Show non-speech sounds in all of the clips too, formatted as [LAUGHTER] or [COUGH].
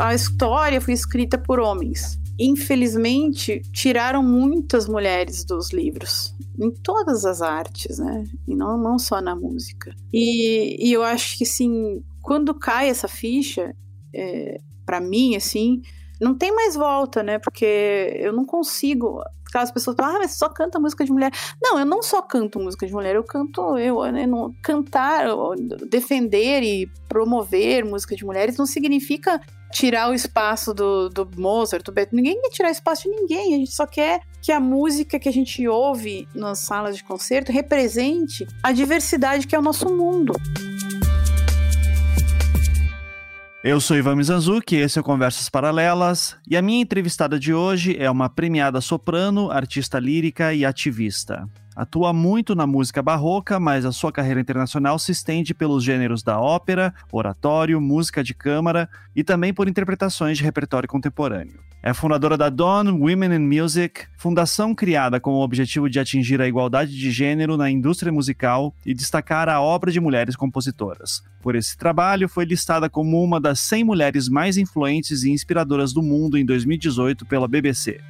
a história foi escrita por homens. Infelizmente, tiraram muitas mulheres dos livros, em todas as artes, né? E não, não só na música. E, e eu acho que, assim, quando cai essa ficha, é, para mim, assim, não tem mais volta, né? Porque eu não consigo. As pessoas falam, ah, mas só canta música de mulher. Não, eu não só canto música de mulher, eu canto, eu, eu não, cantar, defender e promover música de mulheres não significa tirar o espaço do, do Mozart, do Beethoven. Ninguém quer tirar espaço de ninguém. A gente só quer que a música que a gente ouve nas salas de concerto represente a diversidade que é o nosso mundo. Eu sou Ivan Mizanzuki, esse é o Conversas Paralelas, e a minha entrevistada de hoje é uma premiada soprano, artista lírica e ativista. Atua muito na música barroca, mas a sua carreira internacional se estende pelos gêneros da ópera, oratório, música de câmara e também por interpretações de repertório contemporâneo. É fundadora da Dawn Women in Music, fundação criada com o objetivo de atingir a igualdade de gênero na indústria musical e destacar a obra de mulheres compositoras. Por esse trabalho, foi listada como uma das 100 mulheres mais influentes e inspiradoras do mundo em 2018 pela BBC.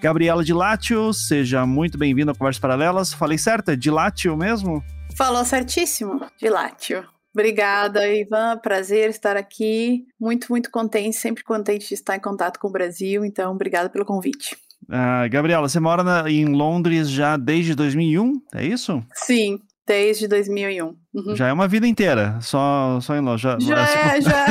Gabriela Dilatio, seja muito bem-vinda a Conversas Paralelas. Falei certo? É Dilatio mesmo? Falou certíssimo, Dilatio. Obrigada, Ivan. Prazer estar aqui. Muito, muito contente, sempre contente de estar em contato com o Brasil. Então, obrigada pelo convite. Uh, Gabriela, você mora na, em Londres já desde 2001, é isso? Sim, desde 2001. Uhum. Já é uma vida inteira, só, só em Londres. Já, já é, [LAUGHS] já,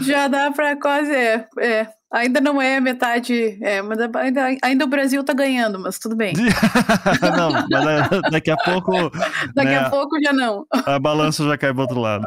já dá para quase. É, é, Ainda não é metade. É, mas ainda, ainda o Brasil tá ganhando, mas tudo bem. [LAUGHS] não, mas daqui a pouco. Daqui né, a pouco já não. A balança já cai pro outro lado.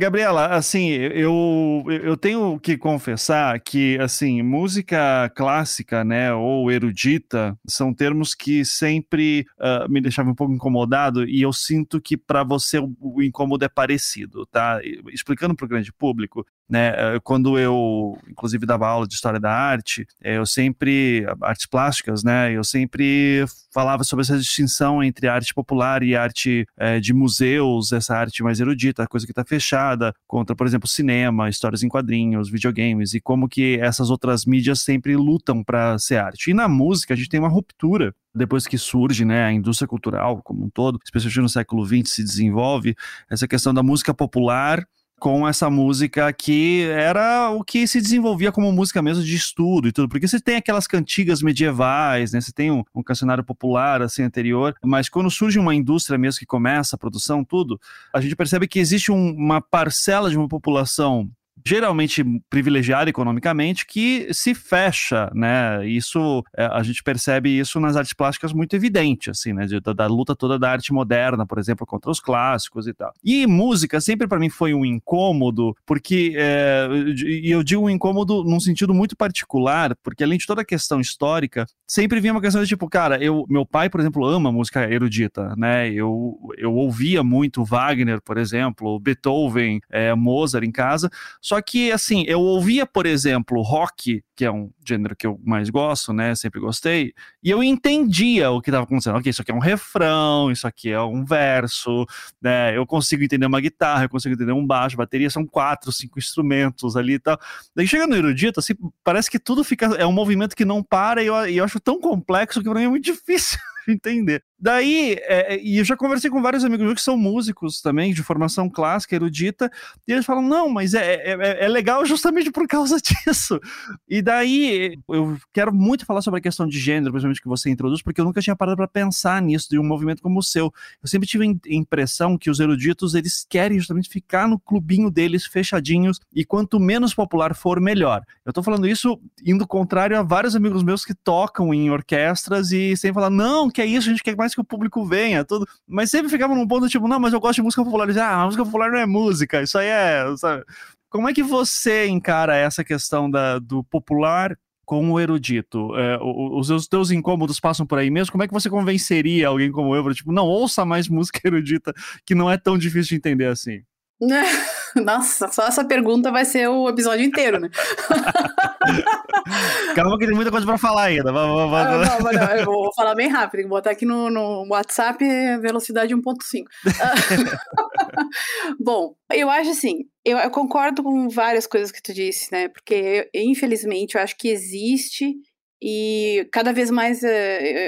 Gabriela, assim, eu, eu tenho que confessar que, assim, música clássica, né, ou erudita, são termos que sempre uh, me deixavam um pouco incomodado e eu sinto que para você o, o incômodo é parecido, tá? Explicando para o grande público, né? Eh, quando eu, inclusive, dava aula de história da arte, eh, eu sempre, artes plásticas, né? Eu sempre falava sobre essa distinção entre arte popular e arte é, de museus, essa arte mais erudita, coisa que está fechada, contra, por exemplo, cinema, histórias em quadrinhos, videogames, e como que essas outras mídias sempre lutam para ser arte. E na música a gente tem uma ruptura depois que surge né, a indústria cultural como um todo, especialmente no século XX, se desenvolve essa questão da música popular com essa música que era o que se desenvolvia como música mesmo de estudo e tudo, porque você tem aquelas cantigas medievais, né? Você tem um, um cancionário popular assim anterior, mas quando surge uma indústria mesmo que começa a produção, tudo, a gente percebe que existe um, uma parcela de uma população geralmente privilegiada economicamente, que se fecha, né? Isso é, a gente percebe isso nas artes plásticas muito evidente, assim, né? Da, da luta toda da arte moderna, por exemplo, contra os clássicos e tal. E música sempre para mim foi um incômodo, porque é, e eu digo um incômodo num sentido muito particular, porque além de toda a questão histórica, sempre vinha uma questão de tipo, cara, eu, meu pai, por exemplo, ama música erudita, né? Eu, eu ouvia muito Wagner, por exemplo, Beethoven, é, Mozart em casa. Só que, assim, eu ouvia, por exemplo, rock, que é um gênero que eu mais gosto, né? Sempre gostei, e eu entendia o que estava acontecendo. Ok, isso aqui é um refrão, isso aqui é um verso, né? Eu consigo entender uma guitarra, eu consigo entender um baixo, bateria, são quatro, cinco instrumentos ali e tal. Daí chega no erudito, assim, parece que tudo fica. É um movimento que não para e eu, e eu acho tão complexo que pra mim é muito [LAUGHS] difícil entender. Daí, é, é, e eu já conversei com vários amigos meus que são músicos também, de formação clássica, erudita, e eles falam, não, mas é, é, é, é legal justamente por causa [LAUGHS] disso. E daí, eu quero muito falar sobre a questão de gênero, principalmente que você introduz, porque eu nunca tinha parado para pensar nisso, de um movimento como o seu. Eu sempre tive a impressão que os eruditos, eles querem justamente ficar no clubinho deles, fechadinhos, e quanto menos popular for, melhor. Eu tô falando isso indo contrário a vários amigos meus que tocam em orquestras e sem falar, não, que é isso, a gente quer mais que o público venha, tudo. Mas sempre ficava num ponto tipo, não, mas eu gosto de música popular. Dizia, ah, a música popular não é música, isso aí é. Sabe? Como é que você encara essa questão da, do popular com o erudito? É, os, os teus incômodos passam por aí mesmo? Como é que você convenceria alguém como eu, tipo, não, ouça mais música erudita, que não é tão difícil de entender assim? [LAUGHS] [LAUGHS] Nossa, só essa pergunta vai ser o episódio inteiro, né? [LAUGHS] Calma que tem muita coisa pra falar ainda. Vai, vai. Ah, não, não, eu vou falar bem rápido, vou botar aqui no, no WhatsApp velocidade 1.5. [LAUGHS] Bom, eu acho assim, eu, eu, concordo com várias coisas que tu disse, né? Porque, infelizmente, eu acho que existe e cada vez mais uh,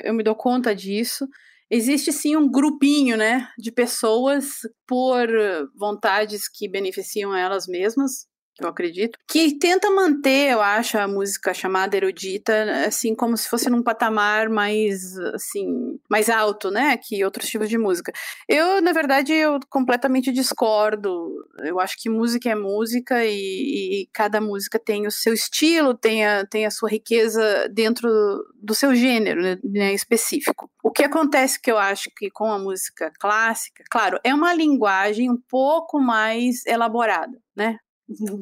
eu me dou conta disso. Existe sim um grupinho, né, de pessoas por vontades que beneficiam elas mesmas, eu acredito, que tenta manter, eu acho, a música chamada erudita, assim, como se fosse num patamar mais, assim, mais alto, né, que outros tipos de música. Eu, na verdade, eu completamente discordo. Eu acho que música é música e, e cada música tem o seu estilo, tem a, tem a sua riqueza dentro do seu gênero, né, né específico. O que acontece que eu acho que com a música clássica, claro, é uma linguagem um pouco mais elaborada, né?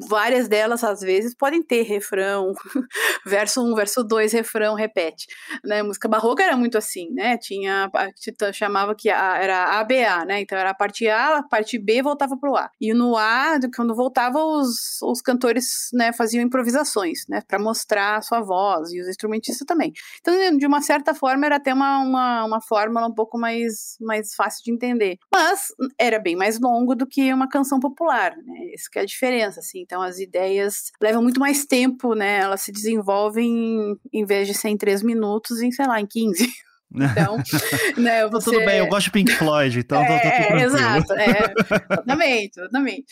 Várias delas às vezes podem ter refrão, [LAUGHS] verso 1, um, verso 2, refrão, repete. Né? Música barroca era muito assim, né? Tinha a chamava que a, era ABA, né? Então era a parte A, a parte B voltava para o A. E no A, quando voltava, os, os cantores né, faziam improvisações, né? Para mostrar a sua voz e os instrumentistas também. Então, de uma certa forma, era até uma, uma, uma fórmula um pouco mais, mais fácil de entender. Mas era bem mais longo do que uma canção popular, né? Essa que é a diferença assim. Então as ideias levam muito mais tempo, né? Elas se desenvolvem em vez de ser em três minutos, em sei lá, em 15. [LAUGHS] Então, né, você... Tudo bem, eu gosto de Pink Floyd, então é, tô, tô, Exato, é, [LAUGHS] exatamente, exatamente.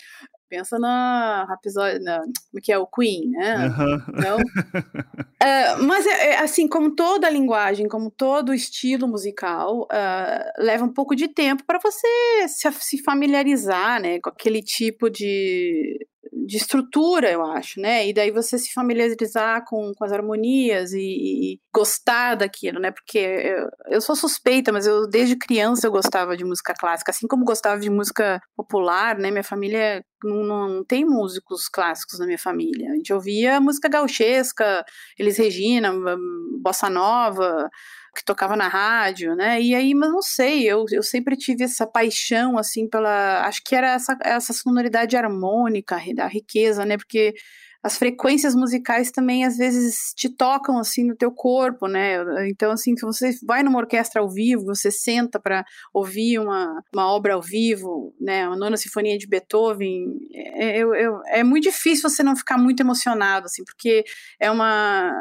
Pensa na episódio, na, que é o Queen, né? Uhum. Então, uh, [LAUGHS] mas é, é, assim, como toda linguagem, como todo estilo musical, uh, leva um pouco de tempo para você se, se familiarizar, né, com aquele tipo de de estrutura, eu acho, né? E daí você se familiarizar com, com as harmonias e, e gostar daquilo, né? Porque eu, eu, sou suspeita, mas eu desde criança eu gostava de música clássica, assim como gostava de música popular, né? Minha família não, não tem músicos clássicos na minha família. A gente ouvia música gauchesca, Elis Regina, bossa nova, que tocava na rádio, né? E aí, mas não sei, eu, eu sempre tive essa paixão, assim, pela. Acho que era essa, essa sonoridade harmônica, da riqueza, né? Porque as frequências musicais também às vezes te tocam assim no teu corpo, né? Então assim, se você vai numa orquestra ao vivo, você senta para ouvir uma, uma obra ao vivo, né? Uma nona sinfonia de Beethoven, é, é, é muito difícil você não ficar muito emocionado, assim, porque é uma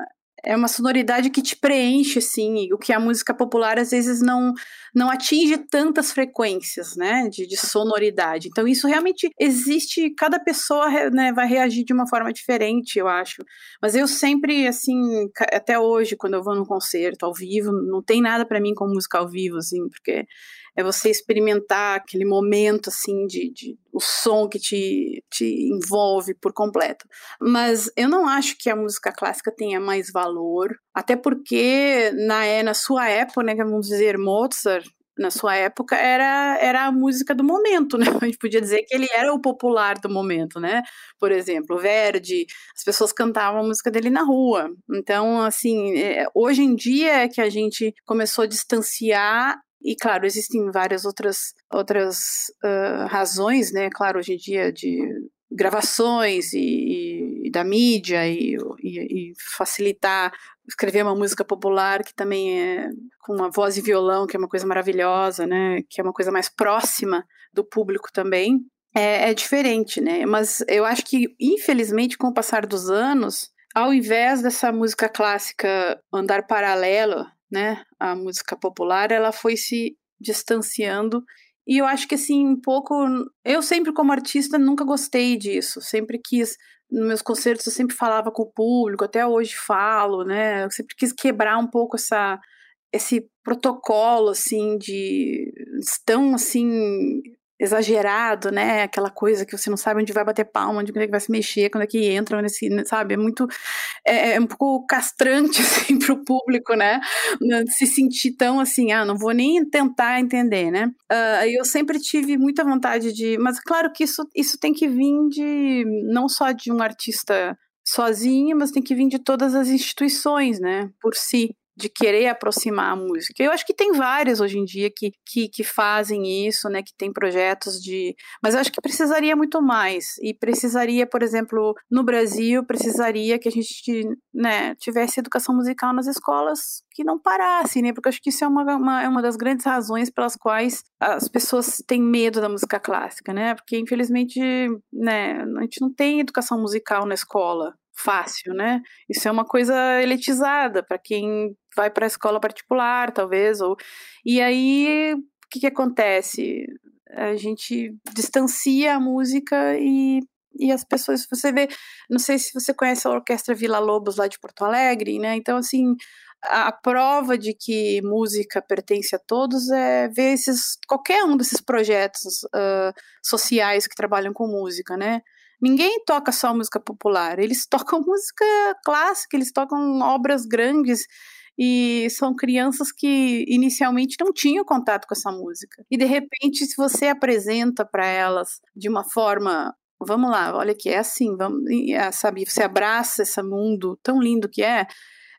é uma sonoridade que te preenche, assim, o que a música popular às vezes não, não atinge tantas frequências, né, de, de sonoridade. Então isso realmente existe, cada pessoa né, vai reagir de uma forma diferente, eu acho. Mas eu sempre, assim, até hoje, quando eu vou num concerto ao vivo, não tem nada para mim com música ao vivo, assim, porque é você experimentar aquele momento assim de, de, o som que te, te envolve por completo. Mas eu não acho que a música clássica tenha mais valor, até porque na, é, na sua época, né, vamos dizer, Mozart na sua época era, era a música do momento, né? [LAUGHS] A gente podia dizer que ele era o popular do momento, né? Por exemplo, Verdi, as pessoas cantavam a música dele na rua. Então, assim, é, hoje em dia é que a gente começou a distanciar e claro, existem várias outras, outras uh, razões, né? Claro, hoje em dia de gravações e, e da mídia e, e, e, facilitar escrever uma música popular que também é com uma voz e violão, que é uma coisa maravilhosa, né? Que é uma coisa mais próxima do público também. É, é diferente, né? Mas eu acho que, infelizmente, com o passar dos anos, ao invés dessa música clássica andar paralelo né, a música popular, ela foi se distanciando e eu acho que assim, um pouco, eu sempre como artista nunca gostei disso, sempre quis nos meus concertos eu sempre falava com o público, até hoje falo, né? Eu sempre quis quebrar um pouco essa esse protocolo assim de tão assim exagerado, né? Aquela coisa que você não sabe onde vai bater palma, onde é vai se mexer, quando é que entra, nesse, sabe? É muito, é, é um pouco castrante, [LAUGHS] assim, o público, né? Se sentir tão assim, ah, não vou nem tentar entender, né? Uh, eu sempre tive muita vontade de, mas claro que isso, isso tem que vir de, não só de um artista sozinho, mas tem que vir de todas as instituições, né? Por si. De querer aproximar a música. Eu acho que tem várias hoje em dia que, que, que fazem isso, né? Que tem projetos de. Mas eu acho que precisaria muito mais. E precisaria, por exemplo, no Brasil, precisaria que a gente né, tivesse educação musical nas escolas que não parasse, né? Porque eu acho que isso é uma, uma, é uma das grandes razões pelas quais as pessoas têm medo da música clássica, né? Porque, infelizmente, né, a gente não tem educação musical na escola fácil, né? Isso é uma coisa elitizada para quem vai para a escola particular, talvez, ou e aí o que, que acontece? A gente distancia a música e e as pessoas, você vê, não sei se você conhece a Orquestra Vila Lobos lá de Porto Alegre, né? Então, assim, a, a prova de que música pertence a todos é ver esses, qualquer um desses projetos uh, sociais que trabalham com música, né? Ninguém toca só música popular, eles [LAUGHS] tocam música clássica, eles tocam obras grandes e são crianças que inicialmente não tinham contato com essa música. E de repente, se você apresenta para elas de uma forma, vamos lá, olha que é assim, vamos, sabe, você abraça esse mundo tão lindo que é,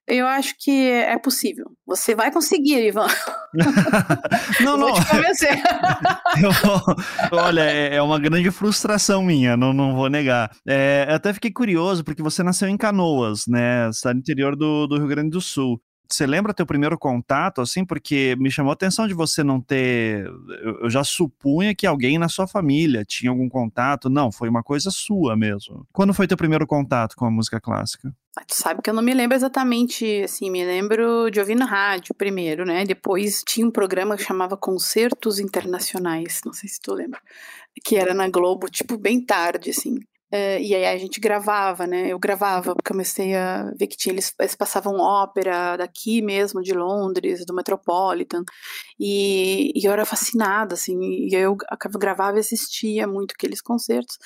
eu acho que é possível. Você vai conseguir, Ivan. [LAUGHS] não, não. [LAUGHS] eu, olha, é, é uma grande frustração minha, não, não vou negar. É, eu até fiquei curioso, porque você nasceu em Canoas, né? Está no interior do, do Rio Grande do Sul. Você lembra teu primeiro contato, assim? Porque me chamou a atenção de você não ter. Eu já supunha que alguém na sua família tinha algum contato. Não, foi uma coisa sua mesmo. Quando foi teu primeiro contato com a música clássica? Ah, tu sabe que eu não me lembro exatamente, assim, me lembro de ouvir na rádio primeiro, né? Depois tinha um programa que chamava Concertos Internacionais, não sei se tu lembra, que era na Globo, tipo, bem tarde, assim. Uh, e aí a gente gravava, né? Eu gravava, porque comecei a ver que tinha, eles, eles, passavam ópera daqui mesmo, de Londres, do Metropolitan, e, e eu era fascinada, assim, e eu gravava e assistia muito aqueles concertos.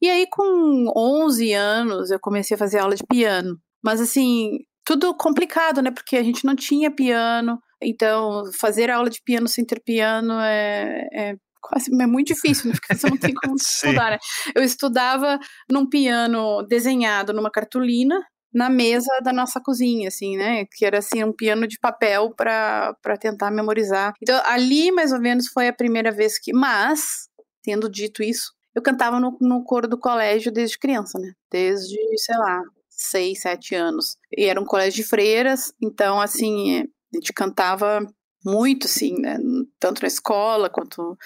E aí, com 11 anos, eu comecei a fazer aula de piano. Mas, assim, tudo complicado, né? Porque a gente não tinha piano, então fazer aula de piano sem ter piano é, é quase é muito difícil, né? porque você não tem como [LAUGHS] estudar, né? Eu estudava num piano desenhado numa cartolina na mesa da nossa cozinha, assim, né? Que era assim um piano de papel para tentar memorizar. Então ali mais ou menos foi a primeira vez que, mas tendo dito isso, eu cantava no, no coro do colégio desde criança, né? Desde, sei lá, seis, sete anos. E era um colégio de freiras, então assim a gente cantava muito, assim, né? Tanto na escola quanto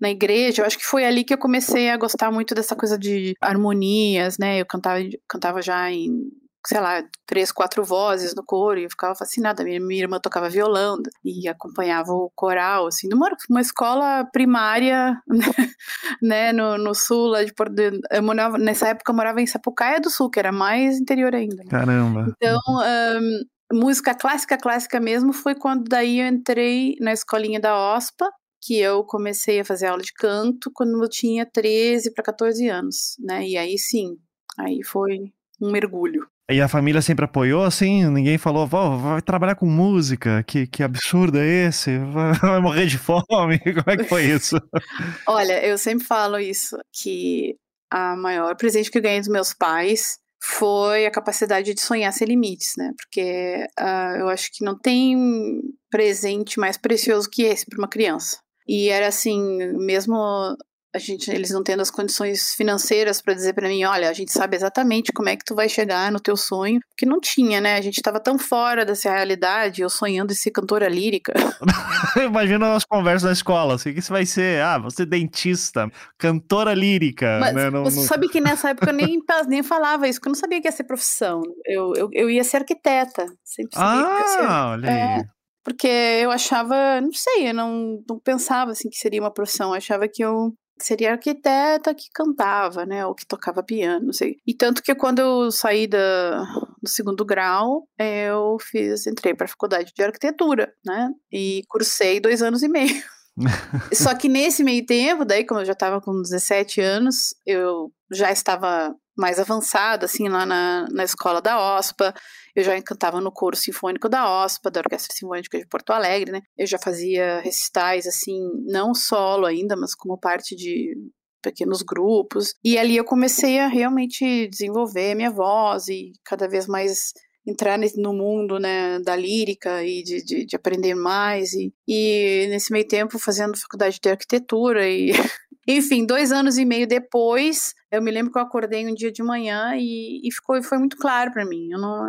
na igreja, eu acho que foi ali que eu comecei a gostar muito dessa coisa de harmonias, né? Eu cantava, cantava já em, sei lá, três, quatro vozes no coro e eu ficava fascinada. Minha, minha irmã tocava violão e acompanhava o coral, assim, numa uma escola primária, [LAUGHS] né, no, no sul, lá de Porto eu morava, nessa época eu morava em Sapucaia do Sul, que era mais interior ainda. Né? Caramba! Então, um, música clássica, clássica mesmo, foi quando daí eu entrei na escolinha da OSPA, que eu comecei a fazer aula de canto quando eu tinha 13 para 14 anos, né? E aí sim, aí foi um mergulho. E a família sempre apoiou, assim? Ninguém falou, vai trabalhar com música, que, que absurdo é esse? Vai, [LAUGHS] vai morrer de fome? [LAUGHS] Como é que foi isso? [LAUGHS] Olha, eu sempre falo isso, que a maior presente que eu ganhei dos meus pais foi a capacidade de sonhar sem limites, né? Porque uh, eu acho que não tem presente mais precioso que esse para uma criança. E era assim, mesmo a gente, eles não tendo as condições financeiras para dizer para mim, olha, a gente sabe exatamente como é que tu vai chegar no teu sonho, porque não tinha, né? A gente estava tão fora dessa realidade, eu sonhando em ser cantora lírica. [LAUGHS] Imagina as conversas na escola, assim, o que você vai ser? Ah, você dentista, cantora lírica. Mas né? não, você não... sabe que nessa época eu nem, nem falava isso, porque eu não sabia que ia ser profissão. Eu, eu, eu ia ser arquiteta. Sempre sabia ah, que ia ser. olha aí. É, porque eu achava, não sei, eu não, não pensava assim que seria uma profissão, eu achava que eu seria arquiteta que cantava, né, ou que tocava piano, não sei. E tanto que quando eu saí da, do segundo grau, eu fiz, entrei para a faculdade de arquitetura, né, e cursei dois anos e meio. [LAUGHS] Só que nesse meio tempo, daí, como eu já estava com 17 anos, eu já estava mais avançada, assim, lá na, na escola da OSPA. Eu já cantava no coro sinfônico da OSPA, da Orquestra Sinfônica de Porto Alegre, né? Eu já fazia recitais, assim, não solo ainda, mas como parte de pequenos grupos. E ali eu comecei a realmente desenvolver minha voz e cada vez mais entrar no mundo né, da lírica e de, de, de aprender mais. E, e nesse meio tempo fazendo faculdade de arquitetura e [LAUGHS] Enfim, dois anos e meio depois, eu me lembro que eu acordei um dia de manhã e, e ficou, foi muito claro para mim. Eu não,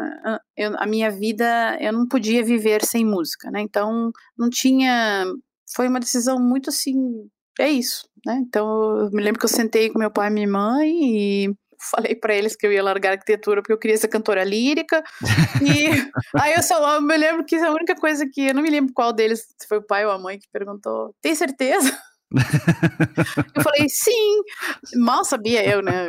eu, a minha vida, eu não podia viver sem música, né? Então, não tinha. Foi uma decisão muito assim. É isso, né? Então, eu me lembro que eu sentei com meu pai e minha mãe e [LAUGHS] falei para eles que eu ia largar arquitetura porque eu queria ser cantora lírica. E [LAUGHS] aí eu só eu me lembro que a única coisa que eu não me lembro qual deles, se foi o pai ou a mãe que perguntou: "Tem certeza?" Eu falei, sim. Mal sabia eu, né?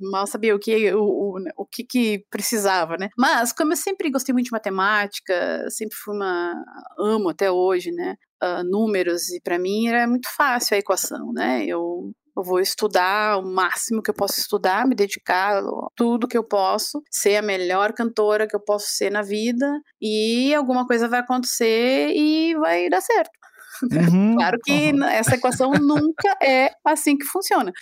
Mal sabia o que, o, o, o que, que precisava, né? Mas, como eu sempre gostei muito de matemática, sempre fui uma. amo até hoje, né? Uh, números, e para mim era muito fácil a equação, né? Eu eu vou estudar o máximo que eu posso estudar, me dedicar tudo que eu posso, ser a melhor cantora que eu posso ser na vida e alguma coisa vai acontecer e vai dar certo. Uhum, [LAUGHS] claro que uhum. essa equação nunca é assim que funciona.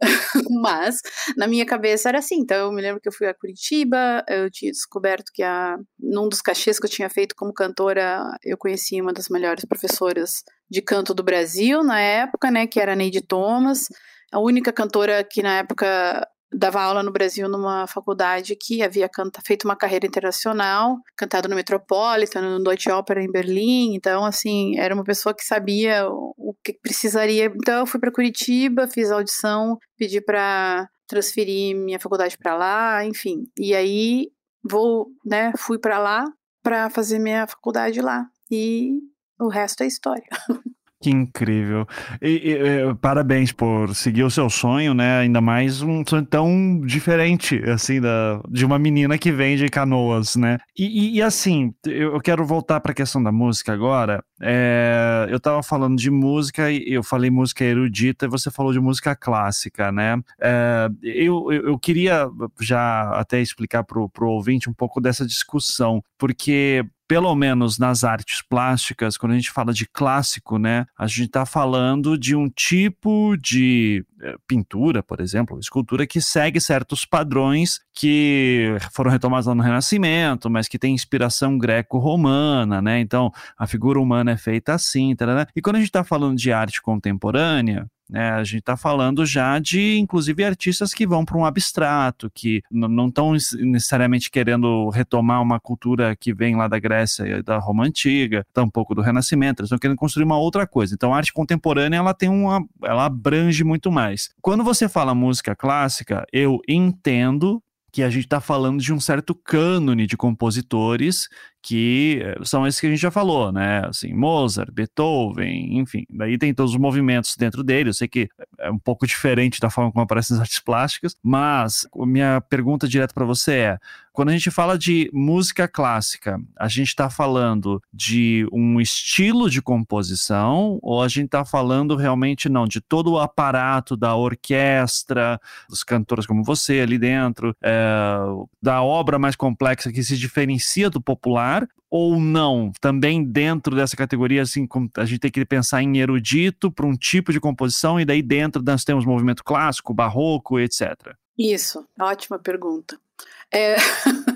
[LAUGHS] Mas na minha cabeça era assim. Então eu me lembro que eu fui a Curitiba, eu tinha descoberto que a, num dos cachês que eu tinha feito como cantora, eu conheci uma das melhores professoras de canto do Brasil na época, né, que era a Neide Thomas. A única cantora que na época dava aula no Brasil numa faculdade que havia canta, feito uma carreira internacional, cantado no Metropolitan, no Deutsche Opera em Berlim, então assim, era uma pessoa que sabia o que precisaria. Então eu fui para Curitiba, fiz audição, pedi para transferir minha faculdade para lá, enfim. E aí vou, né, fui para lá para fazer minha faculdade lá. E o resto é história. [LAUGHS] Que incrível. E, e, parabéns por seguir o seu sonho, né? Ainda mais um sonho tão diferente, assim, da, de uma menina que vem de canoas, né? E, e assim, eu quero voltar para a questão da música agora. É, eu estava falando de música eu falei música erudita e você falou de música clássica, né? É, eu, eu queria já até explicar para o ouvinte um pouco dessa discussão, porque pelo menos nas artes plásticas, quando a gente fala de clássico, né, a gente está falando de um tipo de pintura, por exemplo, escultura que segue certos padrões que foram retomados no Renascimento, mas que tem inspiração greco-romana, né? Então, a figura humana é feita assim, tarará. e quando a gente está falando de arte contemporânea, né? A gente está falando já de, inclusive, artistas que vão para um abstrato, que não estão necessariamente querendo retomar uma cultura que vem lá da Grécia e da Roma Antiga, tampouco do Renascimento, eles estão querendo construir uma outra coisa. Então, a arte contemporânea ela tem uma, ela abrange muito mais. Quando você fala música clássica, eu entendo que a gente está falando de um certo cânone de compositores que eh, são esses que a gente já falou, né? Assim, Mozart, Beethoven, enfim. Daí tem todos os movimentos dentro dele. Eu sei que é um pouco diferente da forma como aparecem as artes plásticas, mas minha pergunta direta para você é: quando a gente fala de música clássica, a gente está falando de um estilo de composição ou a gente está falando realmente não de todo o aparato da orquestra, dos cantores como você ali dentro, é, da obra mais complexa que se diferencia do popular? ou não? Também dentro dessa categoria, assim, a gente tem que pensar em erudito para um tipo de composição, e daí dentro nós temos movimento clássico, barroco, etc. Isso, ótima pergunta. [LAUGHS]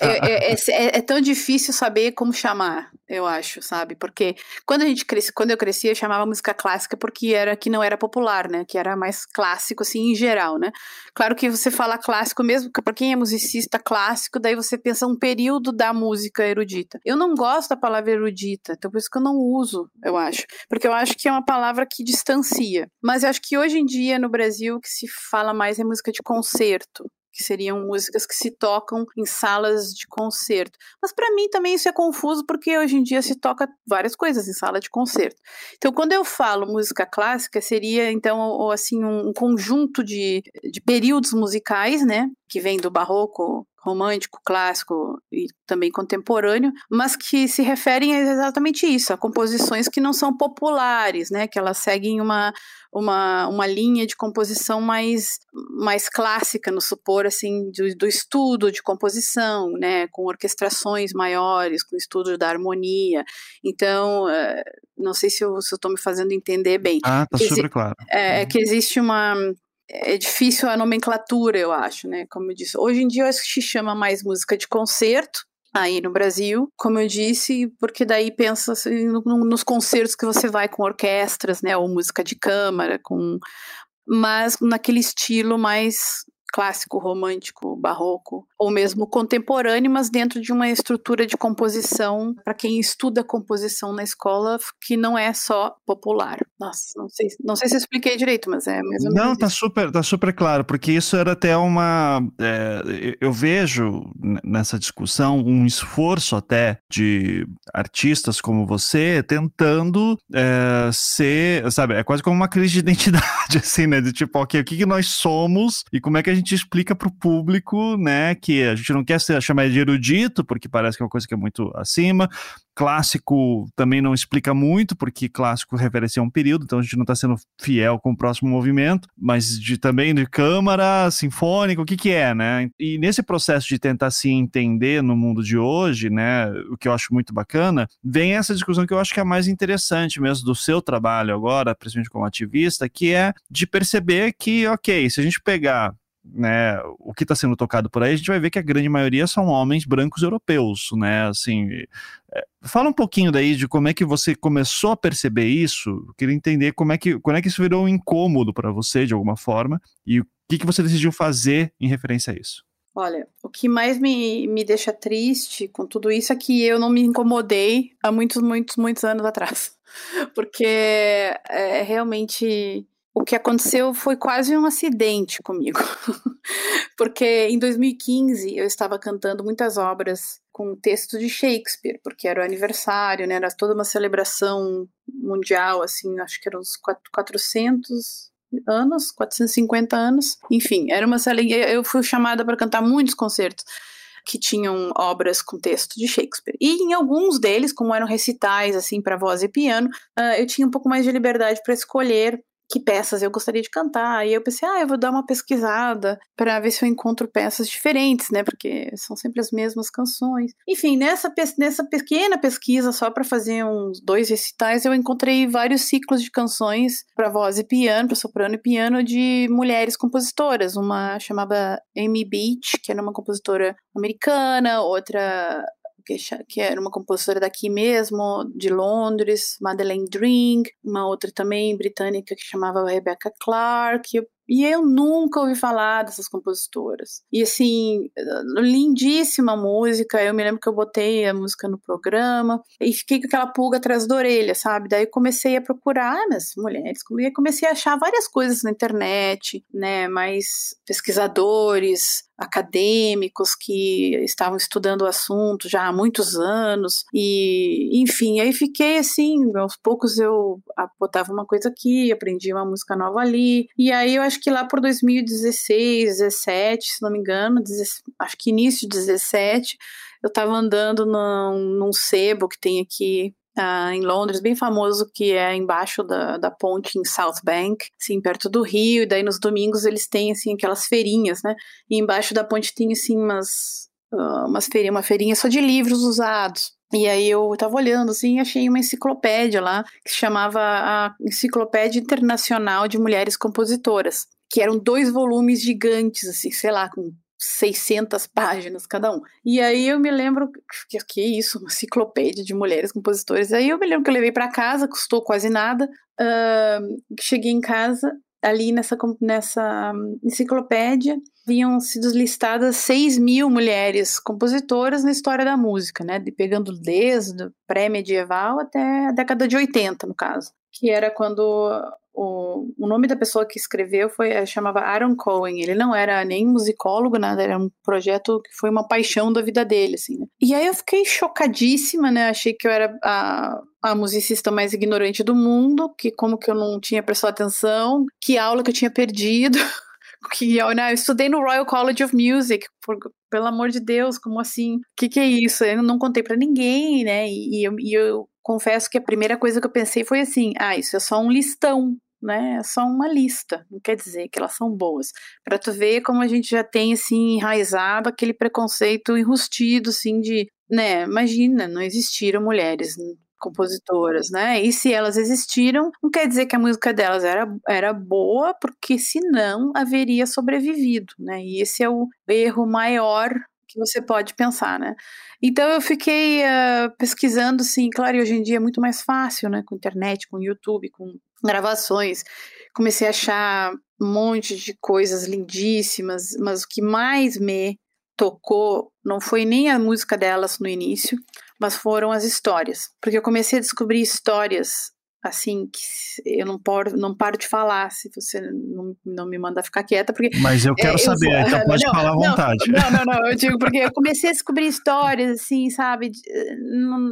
É, é, é, é, é, tão difícil saber como chamar, eu acho, sabe? Porque quando a gente cresce, quando eu crescia, eu chamava música clássica porque era que não era popular, né? Que era mais clássico, assim, em geral, né? Claro que você fala clássico mesmo, para quem é musicista clássico, daí você pensa um período da música erudita. Eu não gosto da palavra erudita, então por isso que eu não uso, eu acho. Porque eu acho que é uma palavra que distancia. Mas eu acho que hoje em dia, no Brasil, o que se fala mais é música de concerto que seriam músicas que se tocam em salas de concerto. Mas para mim também isso é confuso porque hoje em dia se toca várias coisas em sala de concerto. Então quando eu falo música clássica seria então assim um conjunto de, de períodos musicais, né, que vem do barroco romântico, clássico e também contemporâneo, mas que se referem a exatamente isso, a composições que não são populares, né, que elas seguem uma, uma, uma linha de composição mais, mais clássica, no supor, assim, do, do estudo de composição, né, com orquestrações maiores, com estudo da harmonia, então, eh, não sei se eu estou me fazendo entender bem. Ah, tá super claro. É, é que existe uma é difícil a nomenclatura, eu acho, né? Como eu disse. Hoje em dia eu acho que se chama mais música de concerto, aí no Brasil, como eu disse, porque daí pensa assim, no, nos concertos que você vai com orquestras, né, ou música de câmara, com mas naquele estilo mais clássico, romântico, barroco, ou mesmo contemporâneo, mas dentro de uma estrutura de composição para quem estuda composição na escola, que não é só popular. Nossa, não sei, não sei se eu expliquei direito, mas é mesmo. Não, tá super, tá super claro, porque isso era até uma. É, eu vejo nessa discussão um esforço até de artistas como você tentando é, ser, sabe, é quase como uma crise de [LAUGHS] identidade, assim, né? De tipo, ok, o que, que nós somos e como é que a gente explica para o público, né, que a gente não quer ser chamado de erudito, porque parece que é uma coisa que é muito acima. Clássico também não explica muito, porque clássico referencia um período, então a gente não está sendo fiel com o próximo movimento, mas de também de câmara, sinfônica, o que que é, né? E nesse processo de tentar se entender no mundo de hoje, né, o que eu acho muito bacana, vem essa discussão que eu acho que é mais interessante mesmo do seu trabalho agora, principalmente como ativista, que é de perceber que, ok, se a gente pegar né, o que está sendo tocado por aí, a gente vai ver que a grande maioria são homens brancos europeus, né, assim, é, fala um pouquinho daí de como é que você começou a perceber isso, queria entender como é que, como é que isso virou um incômodo para você, de alguma forma, e o que, que você decidiu fazer em referência a isso. Olha, o que mais me, me deixa triste com tudo isso é que eu não me incomodei há muitos, muitos, muitos anos atrás. [LAUGHS] Porque é realmente o que aconteceu foi quase um acidente comigo. [LAUGHS] porque em 2015 eu estava cantando muitas obras com texto de Shakespeare, porque era o aniversário, né? Era toda uma celebração mundial, assim, acho que eram uns 400 anos, 450 anos. Enfim, era uma eu fui chamada para cantar muitos concertos que tinham obras com texto de Shakespeare. E em alguns deles, como eram recitais assim para voz e piano, uh, eu tinha um pouco mais de liberdade para escolher que peças eu gostaria de cantar. E eu pensei, ah, eu vou dar uma pesquisada para ver se eu encontro peças diferentes, né? Porque são sempre as mesmas canções. Enfim, nessa, nessa pequena pesquisa, só para fazer uns dois recitais, eu encontrei vários ciclos de canções para voz e piano, para soprano e piano, de mulheres compositoras. Uma chamava Amy Beach, que era uma compositora americana, outra que, que era uma compositora daqui mesmo, de Londres, Madeleine Dring, uma outra também britânica que chamava Rebecca Clark. E eu nunca ouvi falar dessas compositoras. E assim, lindíssima música. Eu me lembro que eu botei a música no programa e fiquei com aquela pulga atrás da orelha, sabe? Daí comecei a procurar as mulheres, comecei a achar várias coisas na internet, né? Mais pesquisadores, acadêmicos que estavam estudando o assunto já há muitos anos e enfim aí fiquei assim aos poucos eu botava uma coisa aqui aprendi uma música nova ali e aí eu acho que lá por 2016 17 se não me engano acho que início de 17 eu estava andando num, num sebo que tem aqui Uh, em Londres, bem famoso, que é embaixo da, da ponte em South Bank, assim, perto do rio, e daí nos domingos eles têm, assim, aquelas feirinhas, né, e embaixo da ponte tem, assim, umas, uh, umas uma feirinha só de livros usados. E aí eu tava olhando, assim, e achei uma enciclopédia lá, que se chamava a Enciclopédia Internacional de Mulheres Compositoras, que eram dois volumes gigantes, assim, sei lá, com 600 páginas cada um. E aí eu me lembro que, que isso, uma enciclopédia de mulheres compositoras. Aí eu me lembro que eu levei para casa, custou quase nada. Uh, cheguei em casa, ali nessa, nessa enciclopédia, haviam sido listadas 6 mil mulheres compositoras na história da música, né? Pegando desde pré-medieval até a década de 80, no caso. Que era quando o, o nome da pessoa que escreveu foi eh, chamava Aaron Cohen. Ele não era nem musicólogo, nada, era um projeto que foi uma paixão da vida dele, assim, né? E aí eu fiquei chocadíssima, né? Achei que eu era a, a musicista mais ignorante do mundo, que como que eu não tinha prestado atenção, que aula que eu tinha perdido. [LAUGHS] que eu, né, eu estudei no Royal College of Music, por, pelo amor de Deus, como assim? O que, que é isso? Eu não contei para ninguém, né? E, e, eu, e eu confesso que a primeira coisa que eu pensei foi assim: ah, isso é só um listão né? É só uma lista, não quer dizer que elas são boas. Para tu ver como a gente já tem assim enraizado aquele preconceito enrustido assim de, né, imagina, não existiram mulheres compositoras, né? E se elas existiram, não quer dizer que a música delas era, era boa, porque senão haveria sobrevivido, né? E esse é o erro maior que você pode pensar, né? Então eu fiquei uh, pesquisando, assim, claro, e hoje em dia é muito mais fácil, né? Com internet, com YouTube, com gravações. Comecei a achar um monte de coisas lindíssimas, mas o que mais me tocou não foi nem a música delas no início, mas foram as histórias. Porque eu comecei a descobrir histórias assim que eu não paro, não paro de falar se você não, não me manda ficar quieta porque mas eu quero é, saber eu, então [LAUGHS] pode não, falar à vontade. não, não não eu digo porque eu comecei a descobrir histórias assim sabe de, não,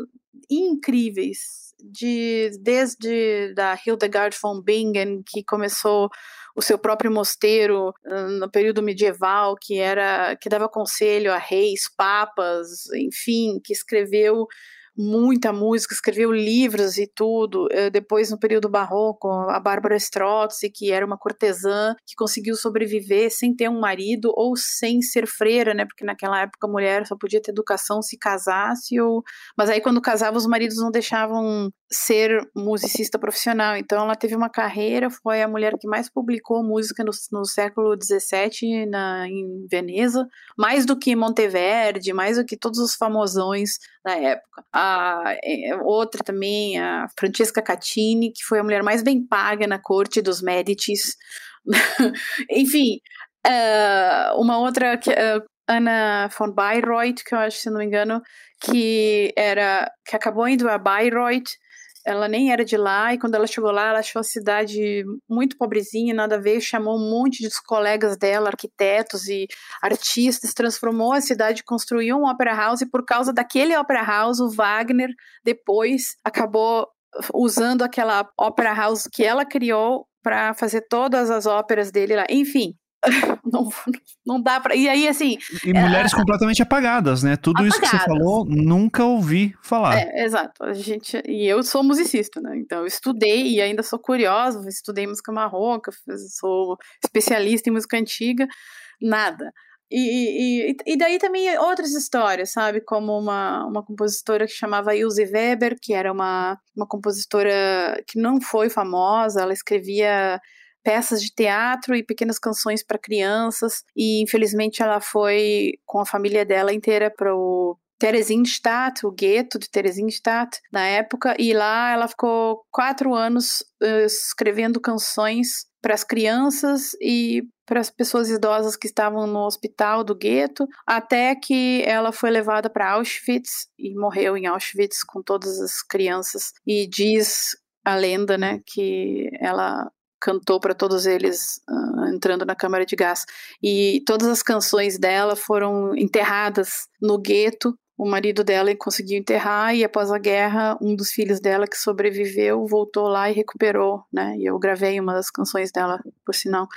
incríveis de desde da Hildegard von Bingen que começou o seu próprio mosteiro no período medieval, que era que dava conselho a reis, papas, enfim, que escreveu muita música, escreveu livros e tudo. Eh, depois, no período barroco, a Bárbara Strozzi, que era uma cortesã que conseguiu sobreviver sem ter um marido ou sem ser freira, né? Porque naquela época a mulher só podia ter educação se casasse ou... Mas aí quando casava os maridos não deixavam ser musicista profissional. Então ela teve uma carreira, foi a mulher que mais publicou música no, no século XVII na, em Veneza, mais do que Monteverdi, mais do que todos os famosões da época. A, é, outra também, a Francesca Catini, que foi a mulher mais bem paga na corte dos Médicis. [LAUGHS] Enfim, uh, uma outra, uh, Ana von Bayreuth, que eu acho, se não me engano, que era que acabou indo a Bayreuth ela nem era de lá, e quando ela chegou lá, ela achou a cidade muito pobrezinha, nada a ver, chamou um monte de colegas dela, arquitetos e artistas, transformou a cidade, construiu um opera house, e por causa daquele opera house, o Wagner depois acabou usando aquela opera house que ela criou para fazer todas as óperas dele lá. Enfim, [LAUGHS] não, não dá para. E aí, assim. E mulheres é... completamente apagadas, né? Tudo apagadas. isso que você falou, nunca ouvi falar. É, exato. A gente. E eu sou musicista, né? Então, eu estudei e ainda sou curiosa, estudei música marroca, sou especialista em música antiga, nada. E, e, e daí também outras histórias, sabe? Como uma, uma compositora que chamava Ilse Weber, que era uma, uma compositora que não foi famosa, ela escrevia peças de teatro e pequenas canções para crianças. E infelizmente ela foi com a família dela inteira para o Theresienstadt, o gueto de Theresienstadt, na época, e lá ela ficou quatro anos uh, escrevendo canções para as crianças e para as pessoas idosas que estavam no hospital do gueto, até que ela foi levada para Auschwitz e morreu em Auschwitz com todas as crianças. E diz a lenda, né, que ela cantou para todos eles uh, entrando na câmara de gás. E todas as canções dela foram enterradas no gueto. O marido dela conseguiu enterrar e após a guerra, um dos filhos dela que sobreviveu voltou lá e recuperou, né? E eu gravei uma das canções dela, por sinal.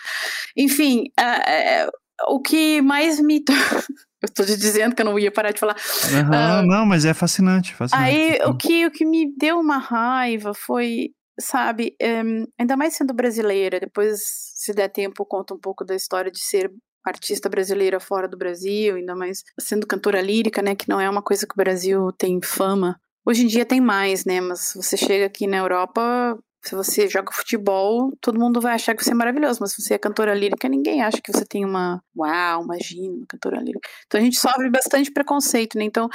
Enfim, uh, uh, o que mais me [LAUGHS] Eu estou te dizendo que eu não ia parar de falar. Uhum, uh, não, mas é fascinante, fascinante. Aí o que, o que me deu uma raiva foi sabe, um, ainda mais sendo brasileira, depois, se der tempo, conta um pouco da história de ser artista brasileira fora do Brasil, ainda mais sendo cantora lírica, né, que não é uma coisa que o Brasil tem fama. Hoje em dia tem mais, né, mas você chega aqui na Europa, se você joga futebol, todo mundo vai achar que você é maravilhoso, mas se você é cantora lírica, ninguém acha que você tem uma, uau, imagina, uma cantora lírica. Então a gente sofre bastante preconceito, né, então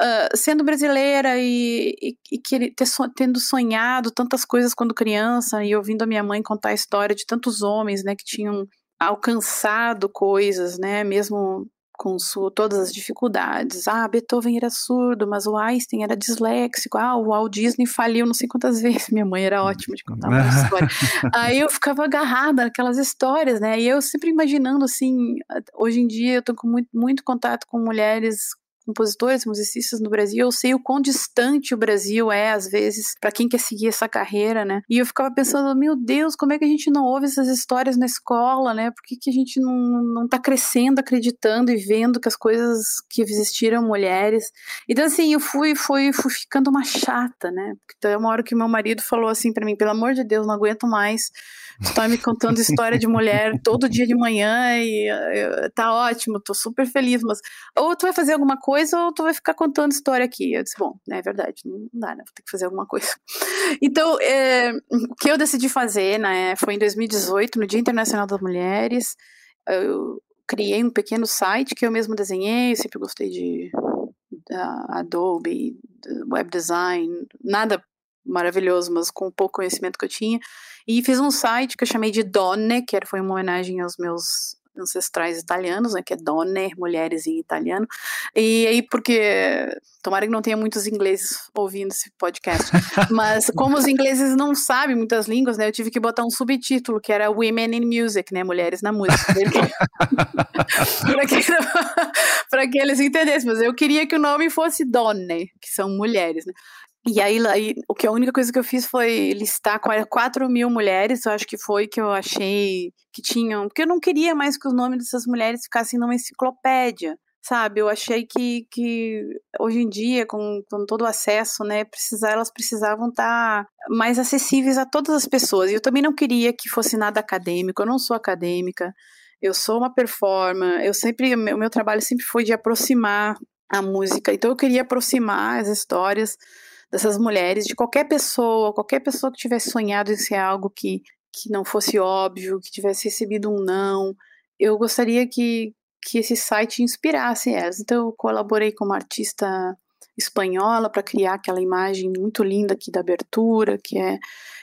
uh, sendo brasileira e, e, e ter, tendo sonhado tantas coisas quando criança e ouvindo a minha mãe contar a história de tantos homens, né, que tinham alcançado coisas, né, mesmo com sua, todas as dificuldades. Ah, Beethoven era surdo, mas o Einstein era disléxico. Ah, o Walt Disney faliu não sei quantas [LAUGHS] vezes. Minha mãe era ótima de contar uma [LAUGHS] história. Aí eu ficava agarrada naquelas histórias, né? E eu sempre imaginando assim, hoje em dia eu tô com muito, muito contato com mulheres compositores, musicistas no Brasil, eu sei o quão distante o Brasil é, às vezes, para quem quer seguir essa carreira, né? E eu ficava pensando, meu Deus, como é que a gente não ouve essas histórias na escola, né? Por que, que a gente não, não tá crescendo, acreditando e vendo que as coisas que existiram mulheres. Então, assim, eu fui, fui, fui ficando uma chata, né? Então, uma hora que meu marido falou assim para mim, pelo amor de Deus, não aguento mais. Tu tá me contando [LAUGHS] história de mulher todo dia de manhã e eu, tá ótimo, tô super feliz, mas ou tu vai fazer alguma coisa ou tu vai ficar contando história aqui? Eu disse, bom, é verdade, não dá, né? Vou ter que fazer alguma coisa. [LAUGHS] Então, é, o que eu decidi fazer, né, foi em 2018, no Dia Internacional das Mulheres, eu criei um pequeno site que eu mesmo desenhei, sempre gostei de Adobe, web design, nada maravilhoso, mas com o pouco conhecimento que eu tinha. E fiz um site que eu chamei de Donne, que foi uma homenagem aos meus ancestrais italianos, né, que é Donne, mulheres em italiano. E aí, porque tomara que não tenha muitos ingleses ouvindo esse podcast, [LAUGHS] mas como os ingleses não sabem muitas línguas, né, eu tive que botar um subtítulo que era Women in Music, né, mulheres na música. [LAUGHS] para que, que eles entendessem, mas eu queria que o nome fosse Donne, que são mulheres, né. E aí, o que a única coisa que eu fiz foi listar 4 mil mulheres, eu acho que foi que eu achei que tinham. Porque eu não queria mais que os nomes dessas mulheres ficassem numa enciclopédia, sabe? Eu achei que, que hoje em dia, com, com todo o acesso, né, precisar, elas precisavam estar mais acessíveis a todas as pessoas. E eu também não queria que fosse nada acadêmico, eu não sou acadêmica, eu sou uma performer, eu sempre, o meu trabalho sempre foi de aproximar a música, então eu queria aproximar as histórias dessas mulheres, de qualquer pessoa, qualquer pessoa que tivesse sonhado em ser algo que, que não fosse óbvio, que tivesse recebido um não. Eu gostaria que, que esse site inspirasse elas. Então, eu colaborei com uma artista espanhola para criar aquela imagem muito linda aqui da abertura, que é,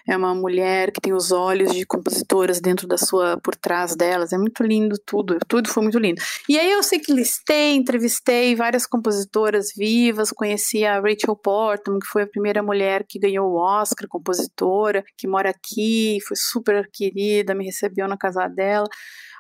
é uma mulher que tem os olhos de compositoras dentro da sua, por trás delas. É muito lindo tudo, tudo foi muito lindo. E aí eu sei que listei, entrevistei várias compositoras vivas, conheci a Rachel Portman, que foi a primeira mulher que ganhou o Oscar, compositora, que mora aqui, foi super querida, me recebeu na casa dela.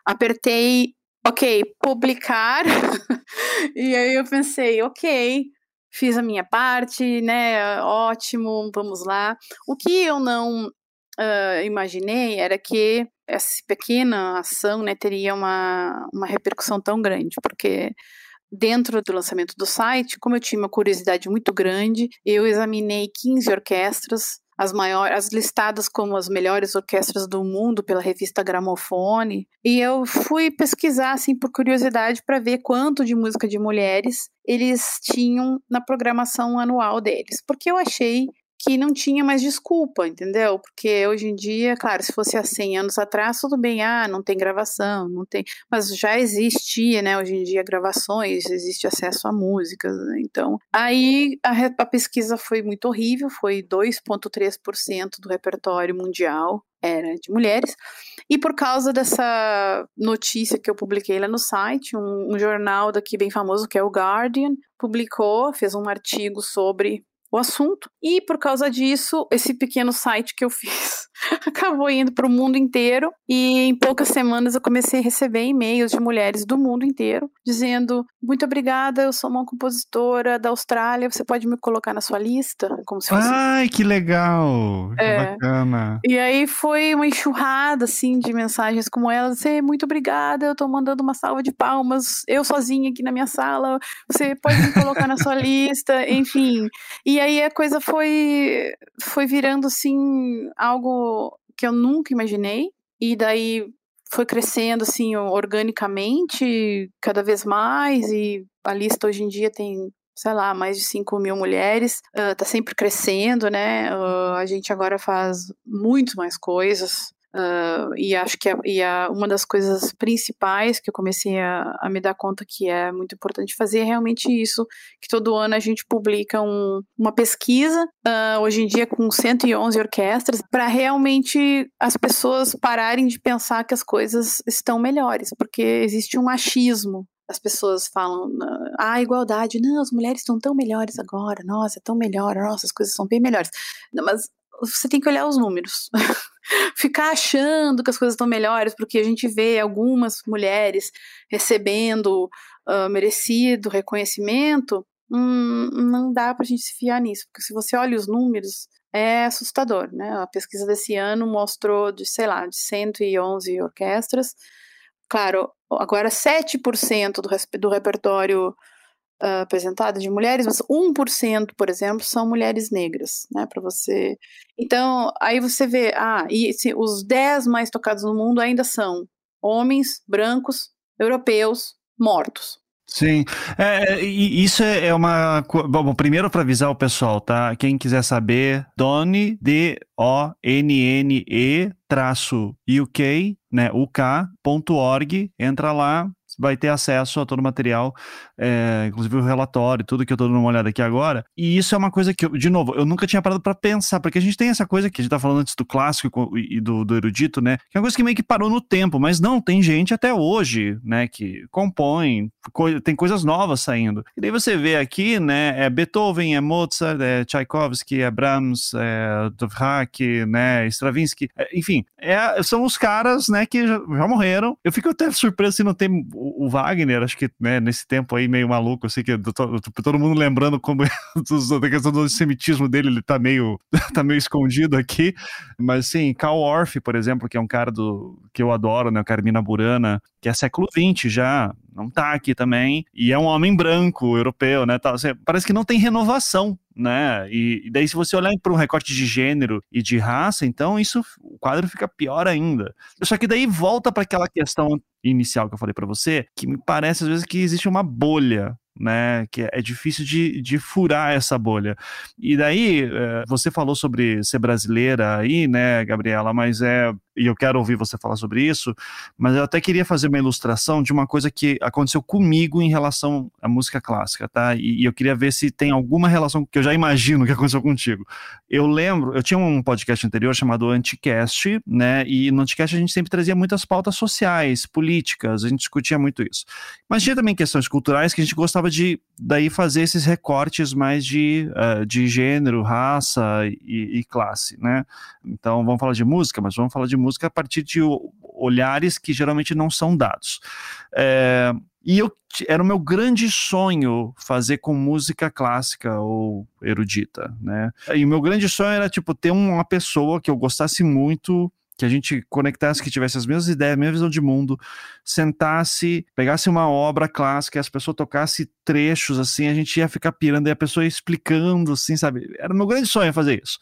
Apertei ok, publicar. [LAUGHS] e aí eu pensei, ok, fiz a minha parte, né? Ótimo, vamos lá. O que eu não uh, imaginei era que essa pequena ação né, teria uma, uma repercussão tão grande, porque dentro do lançamento do site, como eu tinha uma curiosidade muito grande, eu examinei 15 orquestras as maiores, as listadas como as melhores orquestras do mundo pela revista Gramofone, e eu fui pesquisar assim por curiosidade para ver quanto de música de mulheres eles tinham na programação anual deles, porque eu achei que não tinha mais desculpa, entendeu? Porque hoje em dia, claro, se fosse há 100 anos atrás, tudo bem, ah, não tem gravação, não tem, mas já existia, né, hoje em dia gravações, existe acesso a músicas, né? então, aí a, a pesquisa foi muito horrível, foi 2.3% do repertório mundial era de mulheres, e por causa dessa notícia que eu publiquei lá no site, um, um jornal daqui bem famoso, que é o Guardian, publicou, fez um artigo sobre o assunto. E por causa disso, esse pequeno site que eu [LAUGHS] fiz acabou indo para o mundo inteiro. E em poucas semanas eu comecei a receber e-mails de mulheres do mundo inteiro dizendo: Muito obrigada, eu sou uma compositora da Austrália, você pode me colocar na sua lista? Como se fosse. Ai, que legal! É. Bacana. E aí foi uma enxurrada assim de mensagens como ela: Você, muito obrigada, eu estou mandando uma salva de palmas, eu sozinha aqui na minha sala, você pode me colocar na sua lista, enfim. E aí a coisa foi, foi virando assim algo que eu nunca imaginei. E daí foi crescendo assim organicamente cada vez mais e a lista hoje em dia tem sei lá, mais de 5 mil mulheres, uh, tá sempre crescendo, né? Uh, a gente agora faz muito mais coisas. Uh, e acho que a, e a, uma das coisas principais que eu comecei a, a, me dar conta que é muito importante fazer é realmente isso, que todo ano a gente publica um, uma pesquisa, uh, hoje em dia com 111 orquestras, para realmente as pessoas pararem de pensar que as coisas estão melhores, porque existe um achismo as pessoas falam, ah, igualdade, não, as mulheres estão tão melhores agora, nossa, é tão melhor, nossa, as coisas são bem melhores. Mas você tem que olhar os números. [LAUGHS] Ficar achando que as coisas estão melhores, porque a gente vê algumas mulheres recebendo uh, merecido reconhecimento, hum, não dá para a gente se fiar nisso, porque se você olha os números, é assustador, né? A pesquisa desse ano mostrou de, sei lá, de 111 orquestras. Claro, agora 7% do, do repertório uh, apresentada de mulheres, mas 1%, por exemplo, são mulheres negras, né, para você... Então, aí você vê, ah, e se, os 10 mais tocados no mundo ainda são homens, brancos, europeus, mortos, Sim, é isso é, é uma. Bom, primeiro para avisar o pessoal, tá? Quem quiser saber, Doni, D-O-N-N-E, traço UK, né? UK.org, entra lá, vai ter acesso a todo o material, é, inclusive o relatório, tudo que eu tô dando uma olhada aqui agora. E isso é uma coisa que, eu, de novo, eu nunca tinha parado para pensar, porque a gente tem essa coisa que a gente tá falando antes do clássico e do, do erudito, né? Que é uma coisa que meio que parou no tempo, mas não, tem gente até hoje, né, que compõe, tem coisas novas saindo. E daí você vê aqui, né, é Beethoven, é Mozart, é Tchaikovsky, é Brahms, é Dvorak, né, Stravinsky, é, enfim, é, são os caras, né, que já, já morreram. Eu fico até surpreso se não tem o, Wagner, acho que né, nesse tempo aí meio maluco, assim, que todo mundo lembrando como [LAUGHS] da questão do antissemitismo dele, ele tá meio, [LAUGHS] tá meio escondido aqui. Mas sim, Carl Orff, por exemplo, que é um cara do, que eu adoro, né? Carmina Burana, que é século XX já, não tá aqui também, e é um homem branco, europeu, né? Tá, assim, parece que não tem renovação né? E, e, daí, se você olhar para um recorte de gênero e de raça, então isso o quadro fica pior ainda. Só que daí volta para aquela questão inicial que eu falei para você, que me parece às vezes que existe uma bolha né? Que é difícil de, de furar essa bolha. E daí, é, você falou sobre ser brasileira aí, né, Gabriela? Mas é. E eu quero ouvir você falar sobre isso, mas eu até queria fazer uma ilustração de uma coisa que aconteceu comigo em relação à música clássica, tá? E, e eu queria ver se tem alguma relação que eu já imagino que aconteceu contigo. Eu lembro, eu tinha um podcast anterior chamado Anticast, né? E no Anticast a gente sempre trazia muitas pautas sociais, políticas, a gente discutia muito isso. Mas tinha também questões culturais que a gente gostava de daí fazer esses recortes mais de, uh, de gênero, raça e, e, classe, né? Então vamos falar de música, mas vamos falar de música a partir de olhares que geralmente não são dados. É, e eu, era o meu grande sonho fazer com música clássica ou erudita, né? E o meu grande sonho era, tipo, ter uma pessoa que eu gostasse muito que a gente conectasse, que tivesse as mesmas ideias, a mesma visão de mundo, sentasse, pegasse uma obra clássica as pessoas tocassem trechos assim, a gente ia ficar pirando e a pessoa ia explicando, assim, sabe? Era meu grande sonho fazer isso.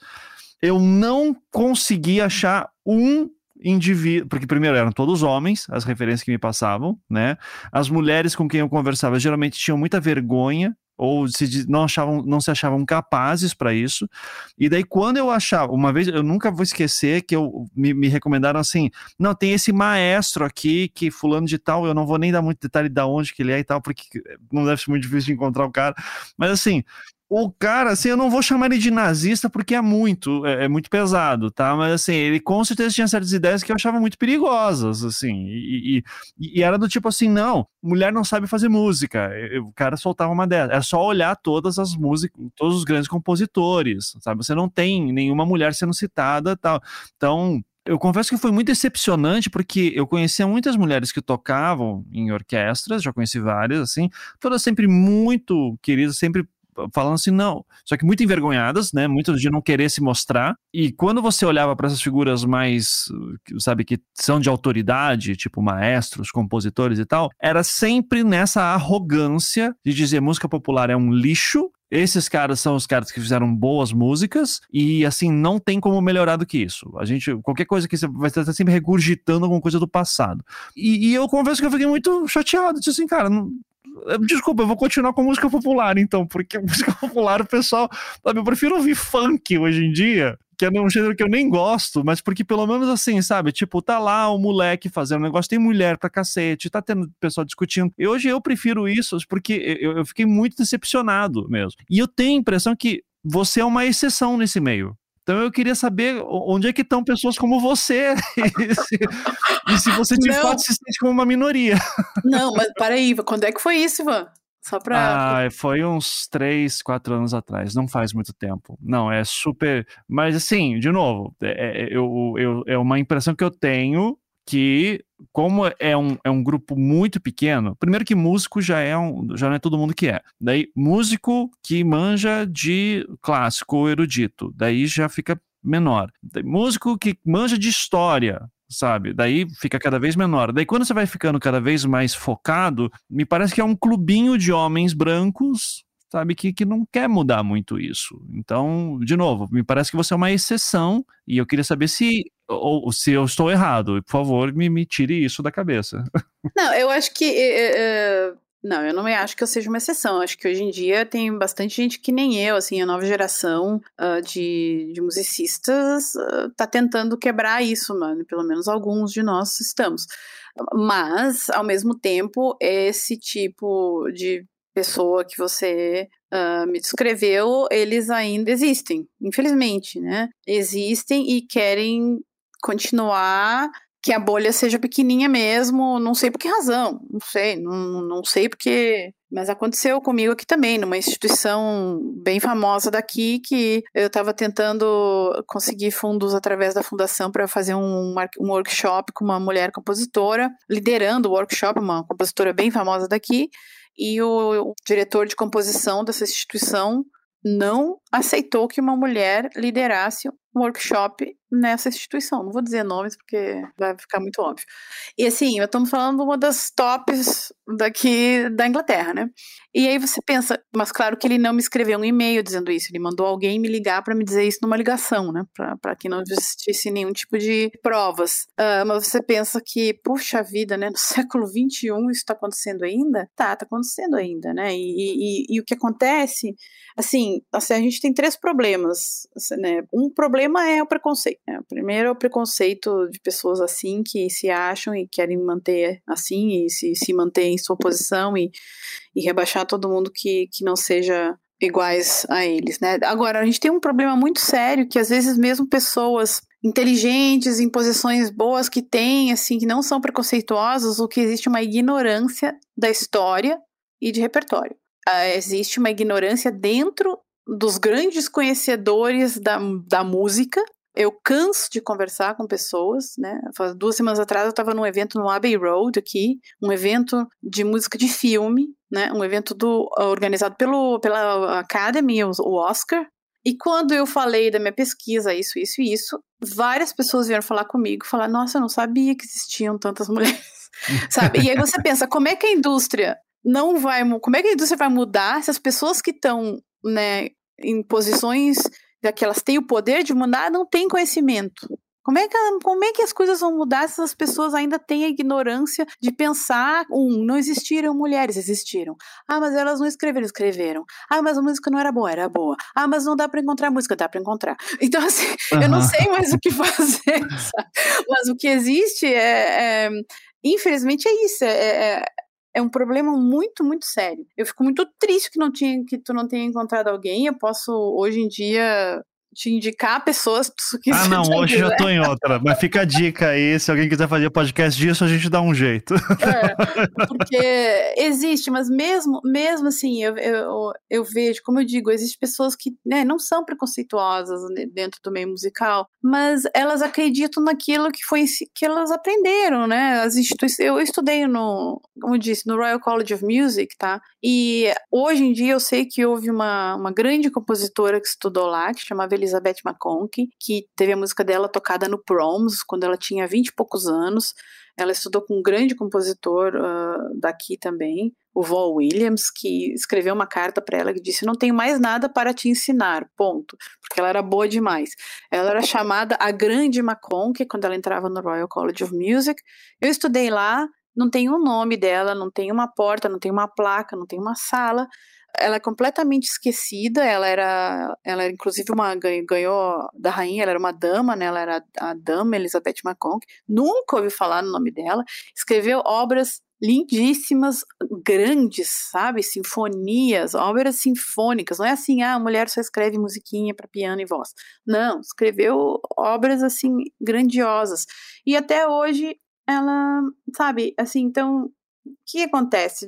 Eu não consegui achar um indivíduo, porque primeiro eram todos homens, as referências que me passavam, né? As mulheres com quem eu conversava geralmente tinham muita vergonha ou se não achavam, não se achavam capazes para isso. E daí quando eu achava, uma vez eu nunca vou esquecer que eu me, me, recomendaram assim, não tem esse maestro aqui que fulano de tal, eu não vou nem dar muito detalhe de onde que ele é e tal, porque não deve ser muito difícil de encontrar o cara. Mas assim, o cara, assim, eu não vou chamar ele de nazista porque é muito, é, é, muito pesado, tá? Mas assim, ele com certeza tinha certas ideias que eu achava muito perigosas, assim, e, e, e era do tipo assim, não, mulher não sabe fazer música. O cara soltava uma dessas. É só olhar todas as músicas, todos os grandes compositores, sabe? Você não tem nenhuma mulher sendo citada, tal. Então, eu confesso que foi muito decepcionante porque eu conhecia muitas mulheres que tocavam em orquestras, já conheci várias, assim, todas sempre muito queridas, sempre falando assim, não. Só que muito envergonhadas, né? Muitas de não querer se mostrar. E quando você olhava para essas figuras mais, sabe, que são de autoridade, tipo maestros, compositores e tal, era sempre nessa arrogância de dizer música popular é um lixo esses caras são os caras que fizeram boas músicas e assim não tem como melhorar do que isso. A gente qualquer coisa que você vai estar sempre regurgitando alguma coisa do passado. E, e eu confesso que eu fiquei muito chateado, disse assim, cara, não, Desculpa, eu vou continuar com música popular, então, porque [LAUGHS] música popular, o pessoal. Sabe, eu prefiro ouvir funk hoje em dia, que é um gênero que eu nem gosto, mas porque pelo menos assim, sabe? Tipo, tá lá o moleque fazendo um negócio, tem mulher pra cacete, tá tendo pessoal discutindo. E hoje eu prefiro isso, porque eu, eu fiquei muito decepcionado mesmo. E eu tenho a impressão que você é uma exceção nesse meio. Então eu queria saber onde é que estão pessoas como você [LAUGHS] e, se, e se você de não. fato se sente como uma minoria. Não, mas peraí, quando é que foi isso, Ivan? Só pra. Ah, foi uns 3, 4 anos atrás, não faz muito tempo. Não, é super. Mas assim, de novo, é, é, eu, eu, é uma impressão que eu tenho que, como é um, é um grupo muito pequeno, primeiro que músico já é um, já não é todo mundo que é. Daí, músico que manja de clássico ou erudito, daí já fica menor. Daí, músico que manja de história, sabe? Daí fica cada vez menor. Daí quando você vai ficando cada vez mais focado, me parece que é um clubinho de homens brancos sabe, que, que não quer mudar muito isso. Então, de novo, me parece que você é uma exceção e eu queria saber se, ou, se eu estou errado. Por favor, me, me tire isso da cabeça. [LAUGHS] Não, eu acho que. É, Não, eu não acho que eu seja uma exceção. Acho que hoje em dia tem bastante gente que nem eu, assim, a nova geração uh, de, de musicistas uh, tá tentando quebrar isso, mano. Pelo menos alguns de nós estamos. Mas, ao mesmo tempo, esse tipo de pessoa que você uh, me descreveu, eles ainda existem, infelizmente, né? Existem e querem continuar que a bolha seja pequenininha mesmo, não sei por que razão, não sei, não, não sei porque. Mas aconteceu comigo aqui também, numa instituição bem famosa daqui, que eu estava tentando conseguir fundos através da fundação para fazer um, um workshop com uma mulher compositora, liderando o workshop, uma compositora bem famosa daqui, e o, o diretor de composição dessa instituição não aceitou que uma mulher liderasse um workshop nessa instituição. Não vou dizer nomes porque vai ficar muito óbvio. E assim, estamos falando uma das tops daqui da Inglaterra, né? E aí você pensa, mas claro que ele não me escreveu um e-mail dizendo isso, ele mandou alguém me ligar para me dizer isso numa ligação, né? Para que não existisse nenhum tipo de provas. Uh, mas você pensa que, puxa vida, né? No [LAUGHS] século XXI isso está acontecendo ainda? Tá, tá acontecendo ainda, né? E, e, e o que acontece, assim, assim, a gente tem três problemas, né? Um problema é o preconceito. Né? O primeiro é o preconceito de pessoas assim que se acham e querem manter assim e se, se manter em sua posição e, e rebaixar todo mundo que, que não seja iguais a eles, né? Agora, a gente tem um problema muito sério que às vezes mesmo pessoas inteligentes, em posições boas que têm, assim, que não são preconceituosas, o que existe uma ignorância da história e de repertório. Uh, existe uma ignorância dentro dos grandes conhecedores da, da música eu canso de conversar com pessoas, né? Duas semanas atrás eu estava num evento no Abbey Road aqui, um evento de música de filme, né? Um evento do, organizado pelo, pela Academy, o, o Oscar. E quando eu falei da minha pesquisa, isso, isso e isso, várias pessoas vieram falar comigo, falar, nossa, eu não sabia que existiam tantas [LAUGHS] mulheres, sabe? E aí você pensa, como é que a indústria não vai, como é que a indústria vai mudar se as pessoas que estão, né, em posições que elas têm o poder de mudar, não têm conhecimento. Como é, que, como é que as coisas vão mudar se as pessoas ainda têm a ignorância de pensar, um, não existiram mulheres, existiram. Ah, mas elas não escreveram, escreveram. Ah, mas a música não era boa, era boa. Ah, mas não dá para encontrar música, dá para encontrar. [LAUGHS] Então, assim, uhum. eu não sei mais o que fazer, [LAUGHS] sabe? mas o que existe é, é infelizmente é isso, é, é, é um problema muito, muito sério. Eu fico muito triste que, não tinha, que tu não tenha encontrado alguém. Eu posso, hoje em dia, te indicar pessoas que Ah, não, hoje já tô em outra. Mas fica a dica aí, se alguém quiser fazer podcast disso, a gente dá um jeito. É, porque existe, mas mesmo, mesmo assim, eu, eu, eu vejo, como eu digo, existem pessoas que né, não são preconceituosas dentro do meio musical, mas elas acreditam naquilo que foi que elas aprenderam, né? As instituições. Eu estudei no, como eu disse, no Royal College of Music, tá? E hoje em dia eu sei que houve uma, uma grande compositora que estudou lá, que chamava Elizabeth McConkie, que teve a música dela tocada no Proms, quando ela tinha 20 e poucos anos. Ela estudou com um grande compositor uh, daqui também, o Val Williams, que escreveu uma carta para ela que disse: Não tenho mais nada para te ensinar, ponto. Porque ela era boa demais. Ela era chamada a Grande McConkie quando ela entrava no Royal College of Music. Eu estudei lá, não tem o um nome dela, não tem uma porta, não tem uma placa, não tem uma sala, ela é completamente esquecida. Ela era, ela era inclusive uma ganhou da rainha. Ela era uma dama, né? Ela era a dama Elizabeth McConk. Nunca ouvi falar no nome dela. Escreveu obras lindíssimas, grandes, sabe? Sinfonias, obras sinfônicas. Não é assim, ah, a mulher só escreve musiquinha para piano e voz. Não, escreveu obras assim grandiosas. E até hoje ela, sabe, assim, então o que acontece?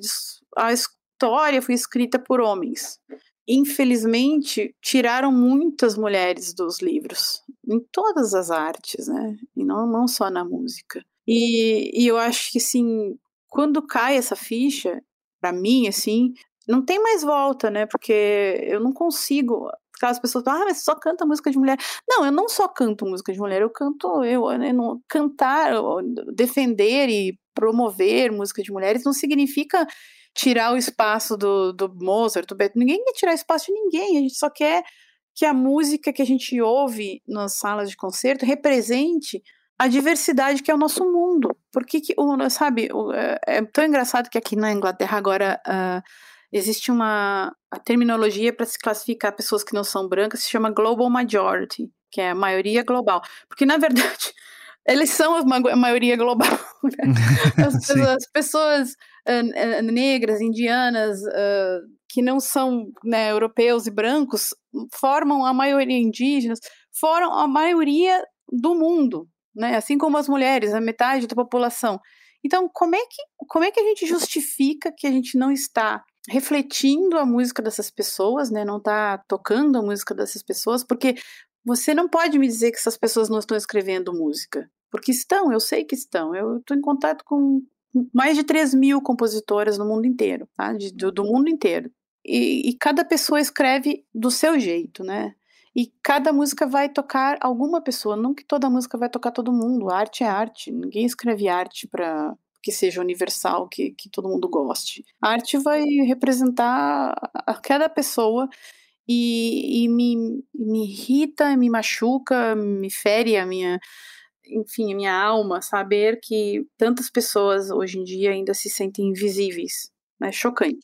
A história foi escrita por homens. Infelizmente, tiraram muitas mulheres dos livros, em todas as artes, né? E não, não só na música. E, e eu acho que, assim, quando cai essa ficha, para mim, assim, não tem mais volta, né? Porque eu não consigo. As pessoas falam, ah, mas só canta música de mulher. Não, eu não só canto música de mulher, eu canto, eu, eu não, cantar, defender e promover música de mulheres não significa tirar o espaço do, do Mozart, do Beethoven. Ninguém quer tirar espaço de ninguém, a gente só quer que a música que a gente ouve nas salas de concerto represente a diversidade que é o nosso mundo. Porque que, sabe, é, é tão engraçado que aqui na Inglaterra agora uh, existe uma terminologia para se classificar pessoas que não são brancas, se chama Global Majority, que é a maioria global. Porque, na verdade, [LAUGHS] eles são a maioria global. Né? [LAUGHS] As, as, pessoas negras, indianas, uh, que não são né, europeus e brancos, formam a maioria indígenas, foram a maioria do mundo, né? assim como as mulheres, a metade da população. Então, como é que, como é que a gente justifica que a gente não está refletindo a música dessas pessoas, né? Não está tocando a música dessas pessoas, porque você não pode me dizer que essas pessoas não estão escrevendo música. Porque estão, eu sei que estão. Eu estou em contato com mais de 3 mil compositoras no mundo inteiro, tá? De, do, do, mundo inteiro. E, e, cada pessoa escreve do seu jeito, né? E cada música vai tocar alguma pessoa, não que toda música vai tocar todo mundo. arte é arte, ninguém escreve arte para que seja universal, que, que todo mundo goste. A arte vai representar a cada pessoa e, e me, me irrita, me machuca, me fere a minha, enfim, a minha alma saber que tantas pessoas hoje em dia ainda se sentem invisíveis. É chocante.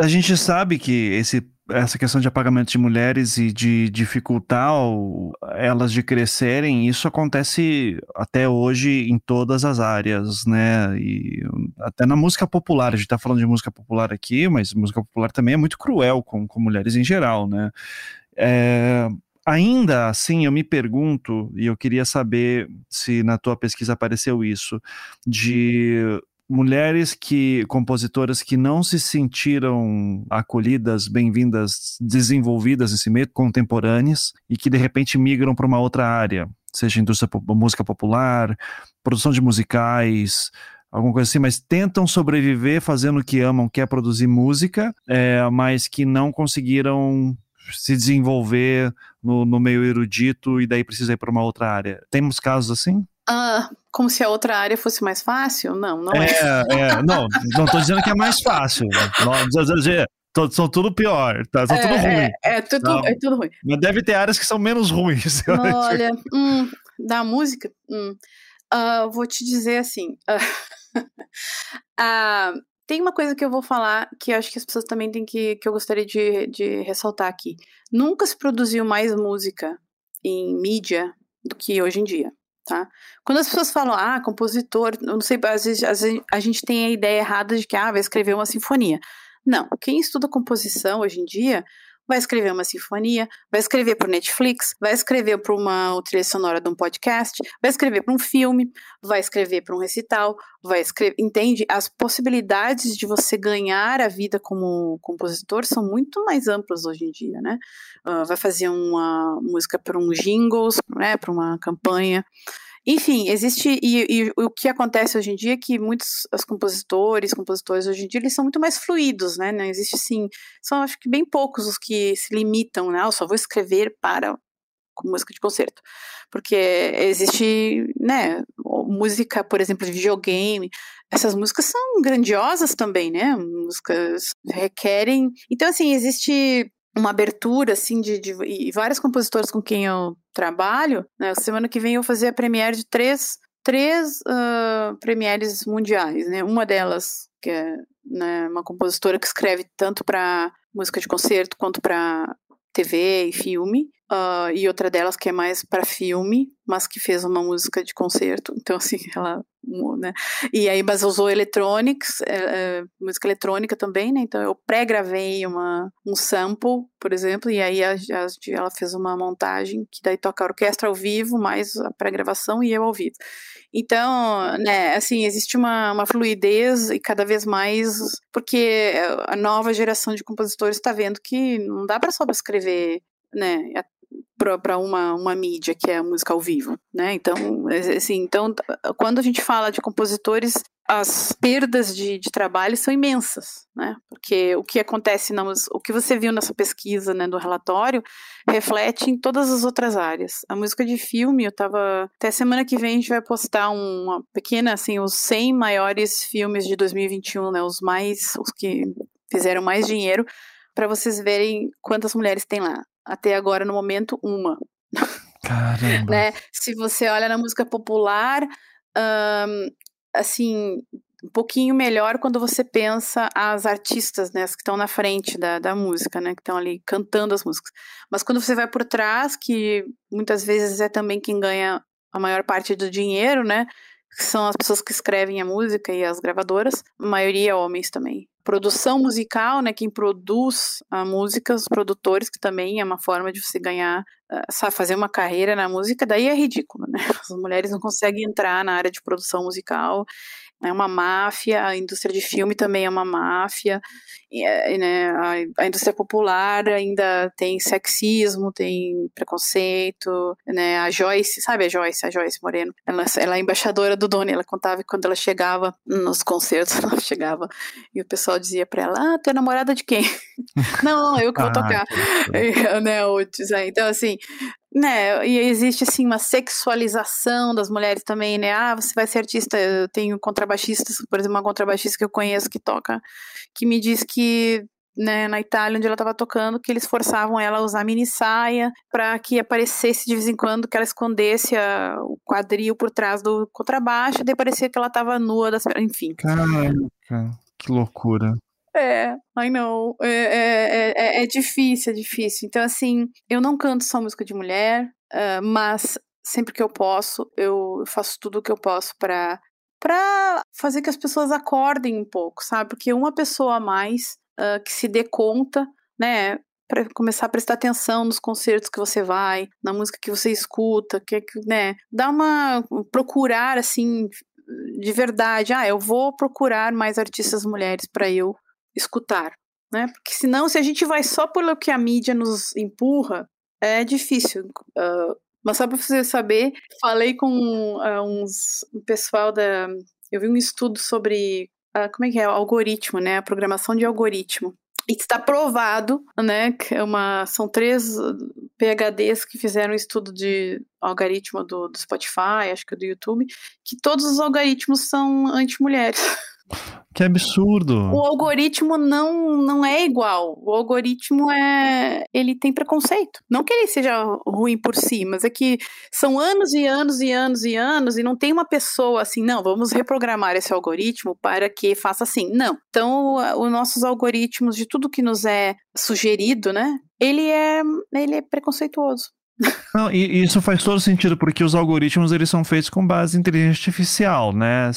A gente sabe que esse essa questão de apagamento de mulheres e de dificultar elas de crescerem, isso acontece até hoje em todas as áreas, né? E até na música popular, a gente está falando de música popular aqui, mas música popular também é muito cruel com, com mulheres em geral, né? É, ainda assim, eu me pergunto, e eu queria saber se na tua pesquisa apareceu isso, de mulheres que compositoras que não se sentiram acolhidas, bem-vindas, desenvolvidas nesse meio, contemporâneas e que de repente migram para uma outra área, seja indústria música popular, produção de musicais, alguma coisa assim, mas tentam sobreviver fazendo o que amam, que é produzir música, é, mas que não conseguiram se desenvolver no, no meio erudito e daí precisa ir para uma outra área. Temos casos assim? Ah, como se a outra área fosse mais fácil? Não, não é. É, é não, não tô dizendo que é mais fácil. Não, são tudo pior, tá? São é, tudo ruim. É, é, tudo, é tudo ruim. Mas deve ter áreas que são menos ruins. [LAUGHS] Olha, hum, da música, hum, uh, vou te dizer assim. Uh, uh, [LAUGHS] tem uma coisa que eu vou falar que acho que as pessoas também têm que. que eu gostaria de, de ressaltar aqui. Nunca se produziu mais música em mídia do que hoje em dia. Tá? Quando as pessoas falam, ah, compositor, não sei, às vezes, às vezes a gente tem a ideia errada de que ah, vai escrever uma sinfonia. Não, quem estuda composição hoje em dia vai escrever uma sinfonia, vai escrever para o Netflix, vai escrever para uma trilha sonora de um podcast, vai escrever para um filme, vai escrever para um recital, vai escrever, entende? As possibilidades de você ganhar a vida como compositor são muito mais amplas hoje em dia, né? Uh, vai fazer uma música para um jingles, né? Para uma campanha. Enfim, existe. E, e, o que acontece hoje em dia é que muitos os compositores, compositores hoje em dia, eles são muito mais fluidos, né? Não existe assim. São acho que bem poucos os que se limitam, né? Eu só vou escrever para música de concerto. Porque existe, né, música, por exemplo, de videogame, essas músicas são grandiosas também, né? Músicas requerem. Então, assim, existe uma abertura, assim, de, de e vários compositores com quem eu trabalho, né? Semana que vem eu vou fazer a premiere de três, três uh, premieres mundiais, né? Uma delas, que é né, uma compositora que escreve tanto para música de concerto quanto para TV e filme, uh, e outra delas que é mais para filme, mas que fez uma música de concerto. Então, assim, [LAUGHS] ela. Né? E aí, mas usou electronics, é, é, música eletrônica também, né? Então, eu pré-gravei um sample, por exemplo, e aí a, a, ela fez uma montagem que daí toca a orquestra ao vivo, mais a pré-gravação e eu ao vivo. Então, né, assim, existe uma, uma fluidez e cada vez mais, porque a nova geração de compositores está vendo que não dá para só escrever, né, para uma, uma mídia que é a música ao vivo, né? Então, assim, então, quando a gente fala de compositores, as perdas de, de trabalho são imensas, né? Porque o que acontece, na, o que você viu nessa pesquisa, né, do relatório, reflete em todas as outras áreas. A música de filme, eu tava, até semana que vem a gente vai postar uma pequena, assim, os 100 maiores filmes de 2021, né? Os mais, os que fizeram mais dinheiro, para vocês verem quantas mulheres tem lá até agora, no momento, uma. Caramba. Né? Se você olha na música popular, um, assim, um pouquinho melhor quando você pensa as artistas, né, as que estão na frente da, da música, né, que estão ali cantando as músicas. Mas quando você vai por trás, que muitas vezes é também quem ganha a maior parte do dinheiro, né, são as pessoas que escrevem a música e as gravadoras, a maioria é homens também. Produção musical, né, quem produz a música, os produtores, que também é uma forma de você ganhar, uh, sabe, fazer uma carreira na música, daí é ridículo, né? [LAUGHS] As mulheres não conseguem entrar na área de produção musical é uma máfia, a indústria de filme também é uma máfia, e, né, a, a, indústria popular ainda tem sexismo, tem preconceito, né, a Joyce, sabe a Joyce, a Joyce Moreno, ela, ela é embaixadora do Doni, ela contava que quando ela chegava nos concertos, [LAUGHS] ela chegava e o pessoal dizia pra ela, ah, tu é namorada de quem? [LAUGHS] não, eu que vou ah, tocar, [LAUGHS] né, o, então assim, né, e existe assim uma sexualização das mulheres também, né? Ah, você vai ser artista, eu tenho contrabaixistas, por exemplo, uma contrabaixista que eu conheço que toca, que me diz que né, na Itália, onde ela estava tocando, que eles forçavam ela a usar mini saia para que aparecesse de vez em quando, que ela escondesse a, o quadril por trás do contrabaixo, e daí parecia que ela estava nua, das, enfim. Caraca, que loucura. É, I know. É, é, é, é, difícil, é difícil. Então, assim, eu não canto só música de mulher, uh, mas sempre que eu posso, eu faço tudo o que eu posso para para fazer que as pessoas acordem um pouco, sabe? Porque uma pessoa a mais uh, que se dê conta, né, para começar a prestar atenção nos concertos que você vai, na música que você escuta, que, né, dá uma procurar assim de verdade, ah, eu vou procurar mais artistas mulheres para eu escutar, né? Porque senão, se a gente vai só pelo que a mídia nos empurra, é difícil. Uh, mas só para você saber, falei com uh, uns um pessoal da. Eu vi um estudo sobre uh, como é que é, o algoritmo, né? A programação de algoritmo. E está provado, né? Que é uma, são três PHDs que fizeram um estudo de algoritmo do, do Spotify, acho que do YouTube, que todos os algoritmos são anti-mulheres. [LAUGHS] Que absurdo. O algoritmo não, não é igual. O algoritmo é. Ele tem preconceito. Não que ele seja ruim por si, mas é que são anos e anos e anos e anos e não tem uma pessoa assim, não, vamos reprogramar esse algoritmo para que faça assim. Não. Então, os nossos algoritmos, de tudo que nos é sugerido, né? Ele é, ele é preconceituoso. Não, e isso faz todo sentido, porque os algoritmos eles são feitos com base em inteligência artificial, né?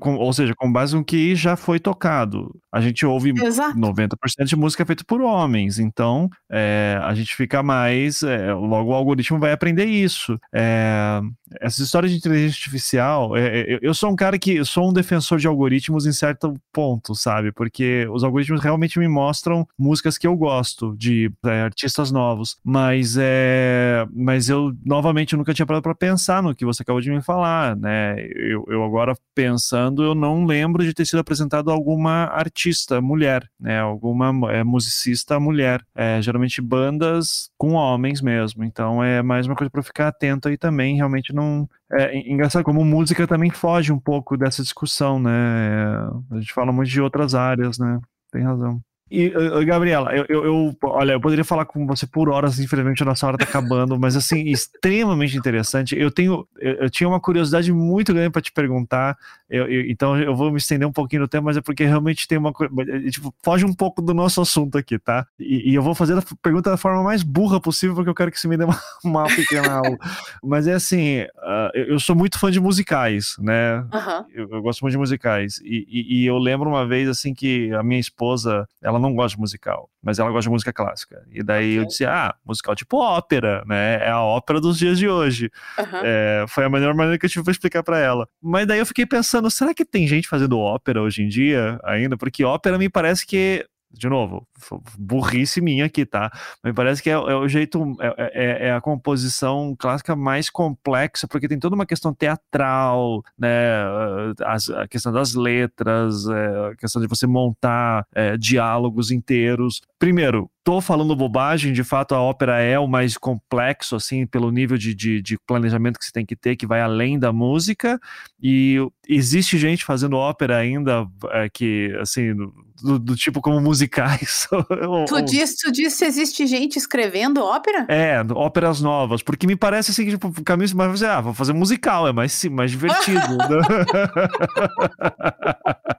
ou seja, com base no que já foi tocado. A gente ouve Exato. 90% de música feita por homens, então é, a gente fica mais. É, logo o algoritmo vai aprender isso. É, essa história de inteligência artificial, é, é, eu sou um cara que sou um defensor de algoritmos em certo ponto, sabe? Porque os algoritmos realmente me mostram músicas que eu gosto de é, artistas novos, mas é mas eu, novamente, nunca tinha parado para pensar no que você acabou de me falar, né? Eu, eu agora pensando, eu não lembro de ter sido apresentado alguma artista mulher, né? Alguma é, musicista mulher. É, geralmente bandas com homens mesmo. Então é mais uma coisa para ficar atento aí também. Realmente não. É engraçado como música também foge um pouco dessa discussão, né? É, a gente fala muito de outras áreas, né? Tem razão. E, Gabriela, eu, eu, eu, olha, eu poderia falar com você por horas, infelizmente a nossa hora tá acabando, mas assim, [LAUGHS] extremamente interessante. Eu tenho, eu, eu tinha uma curiosidade muito grande para te perguntar, eu, então eu vou me estender um pouquinho no tempo, mas é porque realmente tem uma coisa, tipo, foge um pouco do nosso assunto aqui, tá? E, e, eu vou fazer a pergunta da forma mais burra possível, porque eu quero que você me dê uma, [LAUGHS] uma pequena aula. Mas é assim, uh, eu sou muito fã de musicais, né? Eu, gosto muito de musicais. E, e, e eu lembro uma vez, assim, que a minha esposa, ela ela não gosta de musical, mas ela gosta de música clássica. E daí okay. eu disse, ah, musical tipo ópera, né? É a ópera dos dias de hoje. Uhum. É, foi a melhor maneira que eu tive pra explicar para ela. Mas daí eu fiquei pensando, será que tem gente fazendo ópera hoje em dia ainda? Porque ópera me parece que de novo, burrice minha aqui, tá? Me parece que é, é o jeito, é, é, é, a composição clássica mais complexa, porque tem toda uma questão teatral, né? A, a questão das letras, é, a questão de você montar é, diálogos inteiros. Primeiro, tô falando bobagem, de fato a ópera é o mais complexo, assim, pelo nível de, de, de, planejamento que você tem que ter, que vai além da música, e existe gente fazendo ópera ainda é, que, assim, do, do tipo como musicais. [LAUGHS] tu, diz, tu diz se existe gente escrevendo ópera? É, óperas novas, porque me parece assim que tipo, o caminho vai fazer, ah, vou fazer musical, é mais, mais divertido. [LAUGHS]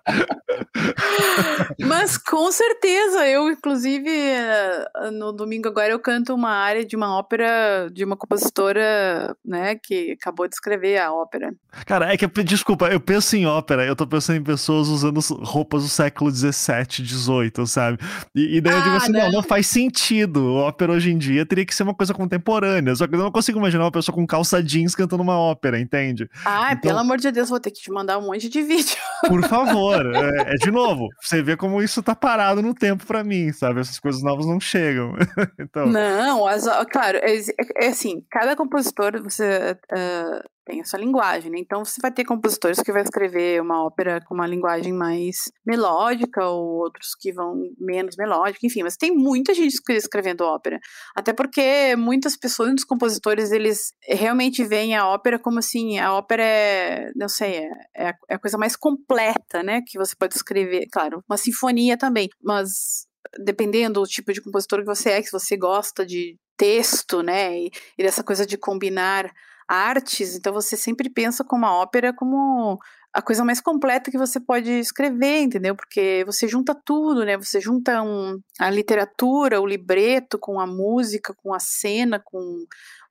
[LAUGHS] Né? [LAUGHS] Mas com certeza, eu inclusive eh, no domingo agora eu canto uma área de uma ópera de uma compositora, né, que acabou de escrever a ópera. Cara, é que desculpa, eu penso em ópera, eu tô pensando em pessoas usando roupas do século 17, 18, sabe? E, e daí ah, eu digo assim, não. não, não faz sentido. Ópera hoje em dia teria que ser uma coisa contemporânea. Só que eu não consigo imaginar uma pessoa com calça jeans cantando uma ópera, entende? Ah, então, pelo amor de Deus, vou ter que te mandar um monte de vídeo. Por favor, é, é de novo, você vê como isso tá parado no tempo para mim, sabe? Essas coisas novas não chegam. [LAUGHS] então... Não, as, claro, é, é, assim, cada compositor você uh, tem a sua linguagem, né? Então você vai ter compositores que vai escrever uma ópera com uma linguagem mais melódica, ou outros que vão menos melódica, enfim, mas tem muita gente escrevendo ópera. Até porque muitas pessoas, muitos compositores, eles realmente veem a ópera como assim, a ópera é, não sei, é, é, é a coisa mais completa, né? Que você pode escrever, claro, uma sinfonia também, mas dependendo do tipo de compositor que você é, que você gosta de texto, né, e, e dessa coisa de combinar artes, então você sempre pensa como a ópera como a coisa mais completa que você pode escrever, entendeu? Porque você junta tudo, né? Você junta um, a literatura, o libreto com a música, com a cena, com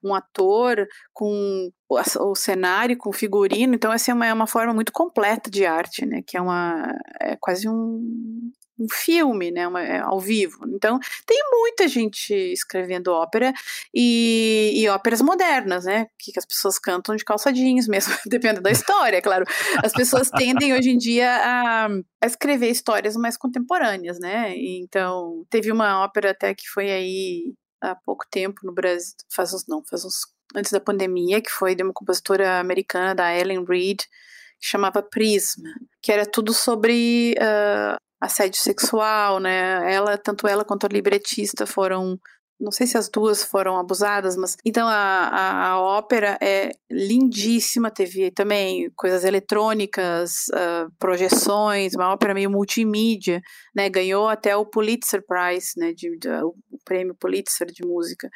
um ator, com o, cenário, com o figurino. Então essa é uma, é uma forma muito completa de arte, né? Que é uma é quase um um filme, né, uma, é, ao vivo. Então, tem muita gente escrevendo ópera e, e óperas modernas, né, que, que, as pessoas cantam de calça jeans mesmo, [LAUGHS] dependendo da história, claro. As pessoas tendem hoje em dia a, a escrever histórias mais contemporâneas, né, então teve uma ópera até que foi aí há pouco tempo no Brasil, faz uns, não, faz uns, antes da pandemia, que foi de uma compositora americana, da Ellen Reed, que chamava Prisma, que era tudo sobre uh, assédio sexual, né? Ela, tanto ela quanto a libretista foram não sei se as duas foram abusadas, mas então a, a, a ópera é lindíssima, teve também coisas eletrônicas, uh, projeções, uma ópera meio multimídia, né? Ganhou até o Pulitzer Prize, né? De, de, o prêmio Pulitzer de música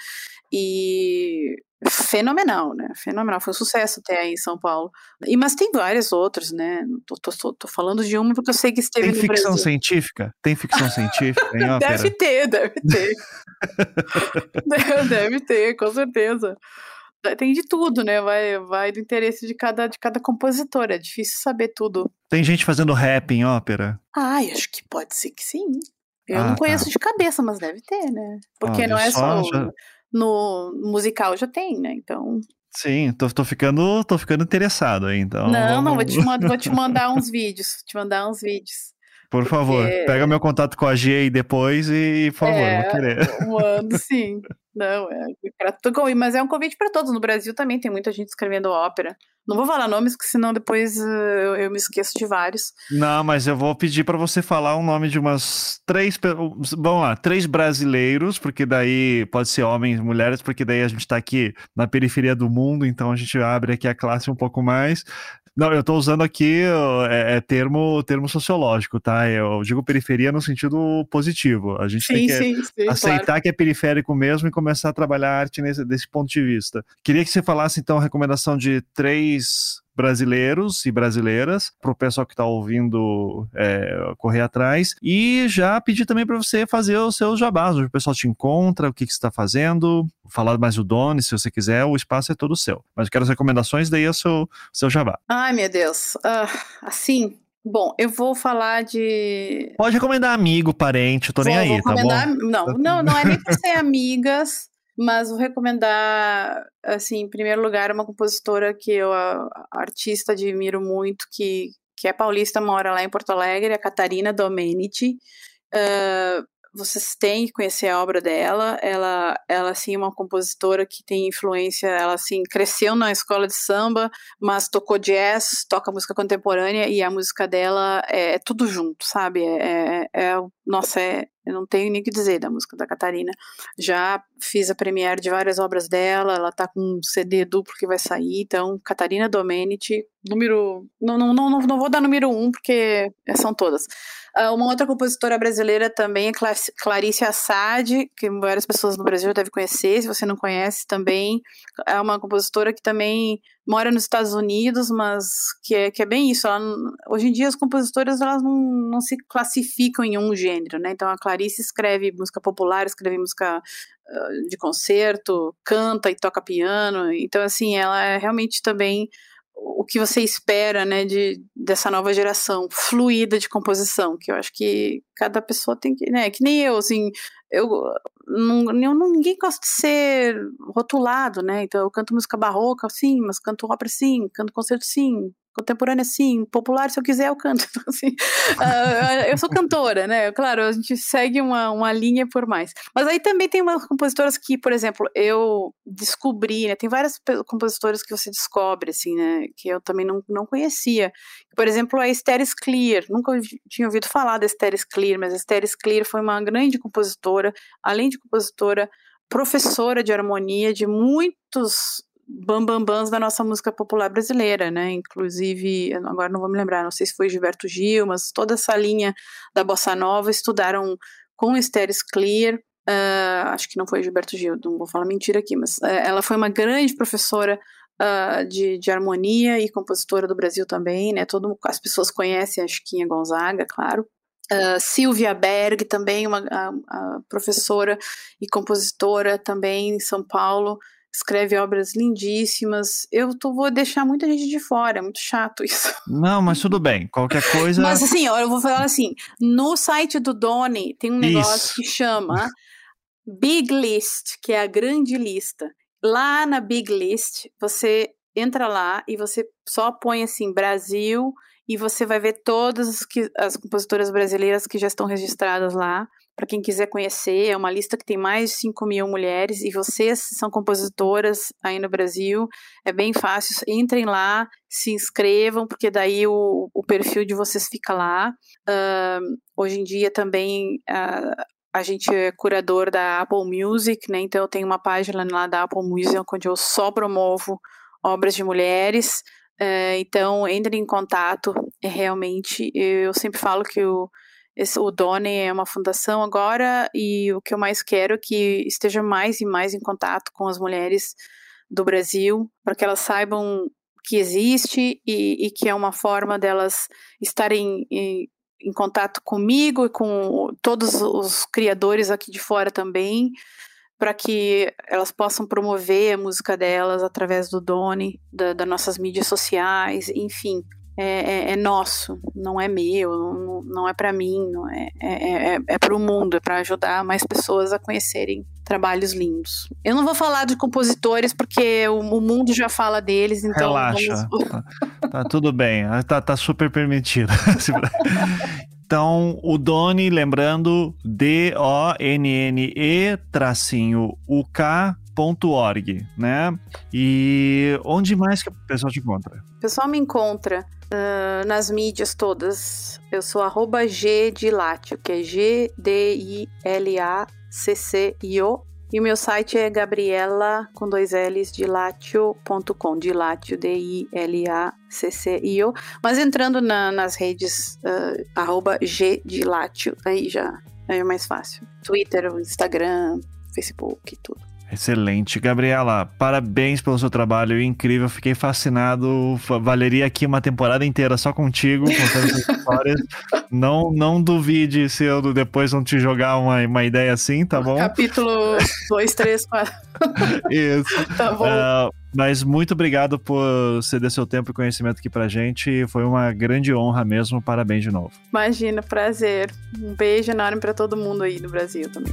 e fenomenal, né? Fenomenal, foi um sucesso até aí em São Paulo. E mas tem vários outros, né? Tô, tô, tô falando de uma porque eu sei que esteve tem no ficção Brasil. científica? Tem ficção [LAUGHS] científica em ópera? Deve ter, deve ter. [LAUGHS] [LAUGHS] deve ter, com certeza. Tem de tudo, né? Vai, vai do interesse de cada, de cada compositor. É difícil saber tudo. Tem gente fazendo rap em ópera? Ah, acho que pode ser que sim. Eu ah, não conheço tá. de cabeça, mas deve ter, né? Porque não é só. só já no musical já tem, né? Então. Sim, tô, tô ficando, tô ficando interessado aí, então. Não, não, vou te, [LAUGHS] mandar, vou te mandar uns vídeos, te mandar uns vídeos. Por favor, Porque... pega meu contato com a G aí depois e, por favor, é, vou querer. Mando, [LAUGHS] sim. Não, é, mas é um convite para todos. No Brasil também tem muita gente escrevendo ópera. Não vou falar nomes, porque senão depois uh, eu, eu, me esqueço de vários. Não, mas eu vou pedir para você falar o nome de umas três. Vamos lá, três brasileiros, porque daí pode ser homens, mulheres, porque daí a gente está aqui na periferia do mundo, então a gente abre aqui a classe um pouco mais. Não, eu estou usando aqui é, é, termo, termo sociológico, tá? Eu digo periferia no sentido positivo. A gente sim, tem que sim, sim, aceitar claro. que é periférico mesmo e começar a trabalhar arte nesse, desse ponto de vista. Queria que você falasse, então, a recomendação de três brasileiros e brasileiras, para o pessoal que está ouvindo é, correr atrás. E já pedir também para você fazer os seus jabás, onde o pessoal te encontra, o que, que você está fazendo, falar mais do Doni, se você quiser, o espaço é todo seu. Mas eu quero as recomendações, daí é o seu, seu jabá. Ai, meu Deus. Uh, assim, Bom, eu vou falar de. Pode recomendar amigo, parente, eu tô vou, nem aí, tá bom? Não, não, não é nem por ser amigas mas vou recomendar, assim, em primeiro lugar, uma compositora que eu, a, artista, admiro muito, que, que é paulista, mora lá em Porto Alegre, a Catarina Domenici. Uh, vocês têm que conhecer a obra dela. Ela, ela assim, é uma compositora que tem influência. Ela, assim, cresceu na escola de samba, mas tocou jazz, toca música contemporânea e a música dela é, é tudo junto, sabe? É, é, é nossa, é, Eu não tenho nem o que dizer da música da Catarina. Já fiz a premiere de várias obras dela, ela tá com um CD duplo que vai sair, então Catarina Domenici, número. Não, não, não, não vou dar número um, porque são todas. Uh, uma outra compositora brasileira também é Clarice Assad, que várias pessoas no Brasil devem conhecer, se você não conhece também. É uma compositora que também mora nos Estados Unidos, mas que é, que é bem isso. Ela, hoje em dia as compositoras elas não, não se classificam em um gênero, né? Então a Clarice escreve música popular, escreve música uh, de concerto, canta e toca piano. Então, assim, ela é realmente também o que você espera, né, de, dessa nova geração fluida de composição, que eu acho que cada pessoa tem que, né, que nem eu, assim, eu não, eu, ninguém gosta de ser rotulado, né, então eu canto música barroca, sim, mas canto ópera, sim, canto concerto, sim, contemporânea, sim, popular, se eu quiser, eu canto. [LAUGHS] Então, assim, uh, eu sou cantora, né? Claro, a gente segue uma, uma linha por mais. Mas aí também tem umas compositoras que, por exemplo, eu descobri, né? Tem várias compositoras que você descobre, assim, né? Que eu também não, não conhecia. Por exemplo, a Estéris Clear. Nunca tinha ouvido falar da Estéris Clear, mas a Estéris Clear foi uma grande compositora, além de compositora, professora de harmonia de muitos bambambãs da nossa música popular brasileira, né? Inclusive, agora não vou me lembrar, não sei se foi Gilberto Gil, mas toda essa linha da bossa nova estudaram com Estéris Clear. Uh, acho que não foi Gilberto Gil, não vou falar mentira aqui, mas uh, ela foi uma grande professora uh, de, de, harmonia e compositora do Brasil também, né? Todo, as pessoas conhecem a Chiquinha Gonzaga, claro. Uh, Silvia Berg, também uma a, a professora e compositora também em São Paulo, escreve obras lindíssimas. Eu tô, vou deixar muita gente de fora, é muito chato isso. [LAUGHS] Não, mas tudo bem, qualquer coisa. mas assim, ó, eu vou falar assim: no site do Doni tem um negócio isso. que chama Big List, que é a grande lista. Lá na Big List, você entra lá e você só põe assim Brasil e você vai ver todas as, as compositoras brasileiras que já estão registradas lá para quem quiser conhecer. É uma lista que tem mais de 5 mil mulheres e vocês são compositoras aí no Brasil. É bem fácil. Entrem lá, se inscrevam, porque daí o, o perfil de vocês fica lá. Uh, hoje em dia também. Uh, a gente é curador da Apple Music, né? Então eu tenho uma página lá da Apple Music onde eu só promovo obras de mulheres. Uh, então entrem em contato. É realmente, eu sempre falo que o esse, o Doni é uma fundação agora e o que eu mais quero é que esteja mais e mais em contato com as mulheres do Brasil, para que elas saibam que existe e, e que é uma forma delas estarem em, em contato comigo e com todos os criadores aqui de fora também, para que elas possam promover a música delas através do Doni, da, das nossas mídias sociais, enfim é, é, é nosso, não é meu, não, não é para mim, não é, é, é, é para o mundo, é para ajudar mais pessoas a conhecerem trabalhos lindos. Eu não vou falar de compositores porque o, o mundo já fala deles, então. Relaxa, vamos... [LAUGHS] tá, tá, tudo bem, tá, tá super permitido. [LAUGHS] Então, o Doni, lembrando, D-O-N-N-E, tracinho, U-K, .org, né? E onde mais que o pessoal te encontra? O pessoal me encontra uh, nas mídias todas. Eu sou arroba G de Látio, que é G-D-I-L-A-C-C-I-O. E o meu site é gabriela com dois L's de latio.com, de latio, D-I-L-A-C-C-I-O. Mas entrando na, nas redes uh, arroba G de Látio, aí já é mais fácil. Twitter, Instagram, Facebook, tudo. Excelente. Gabriela, parabéns pelo seu trabalho incrível. Fiquei fascinado. Valeria aqui uma temporada inteira só contigo, contando essas [LAUGHS] histórias. Não, não duvide se eu depois não te jogar uma, uma ideia assim, tá bom? Capítulo 2, 3, 4. Isso. Tá bom. Uh, mas muito obrigado por ceder seu tempo e conhecimento aqui pra gente. Foi uma grande honra mesmo. Parabéns de novo. Imagina, prazer. Um beijo enorme para todo mundo aí do Brasil também.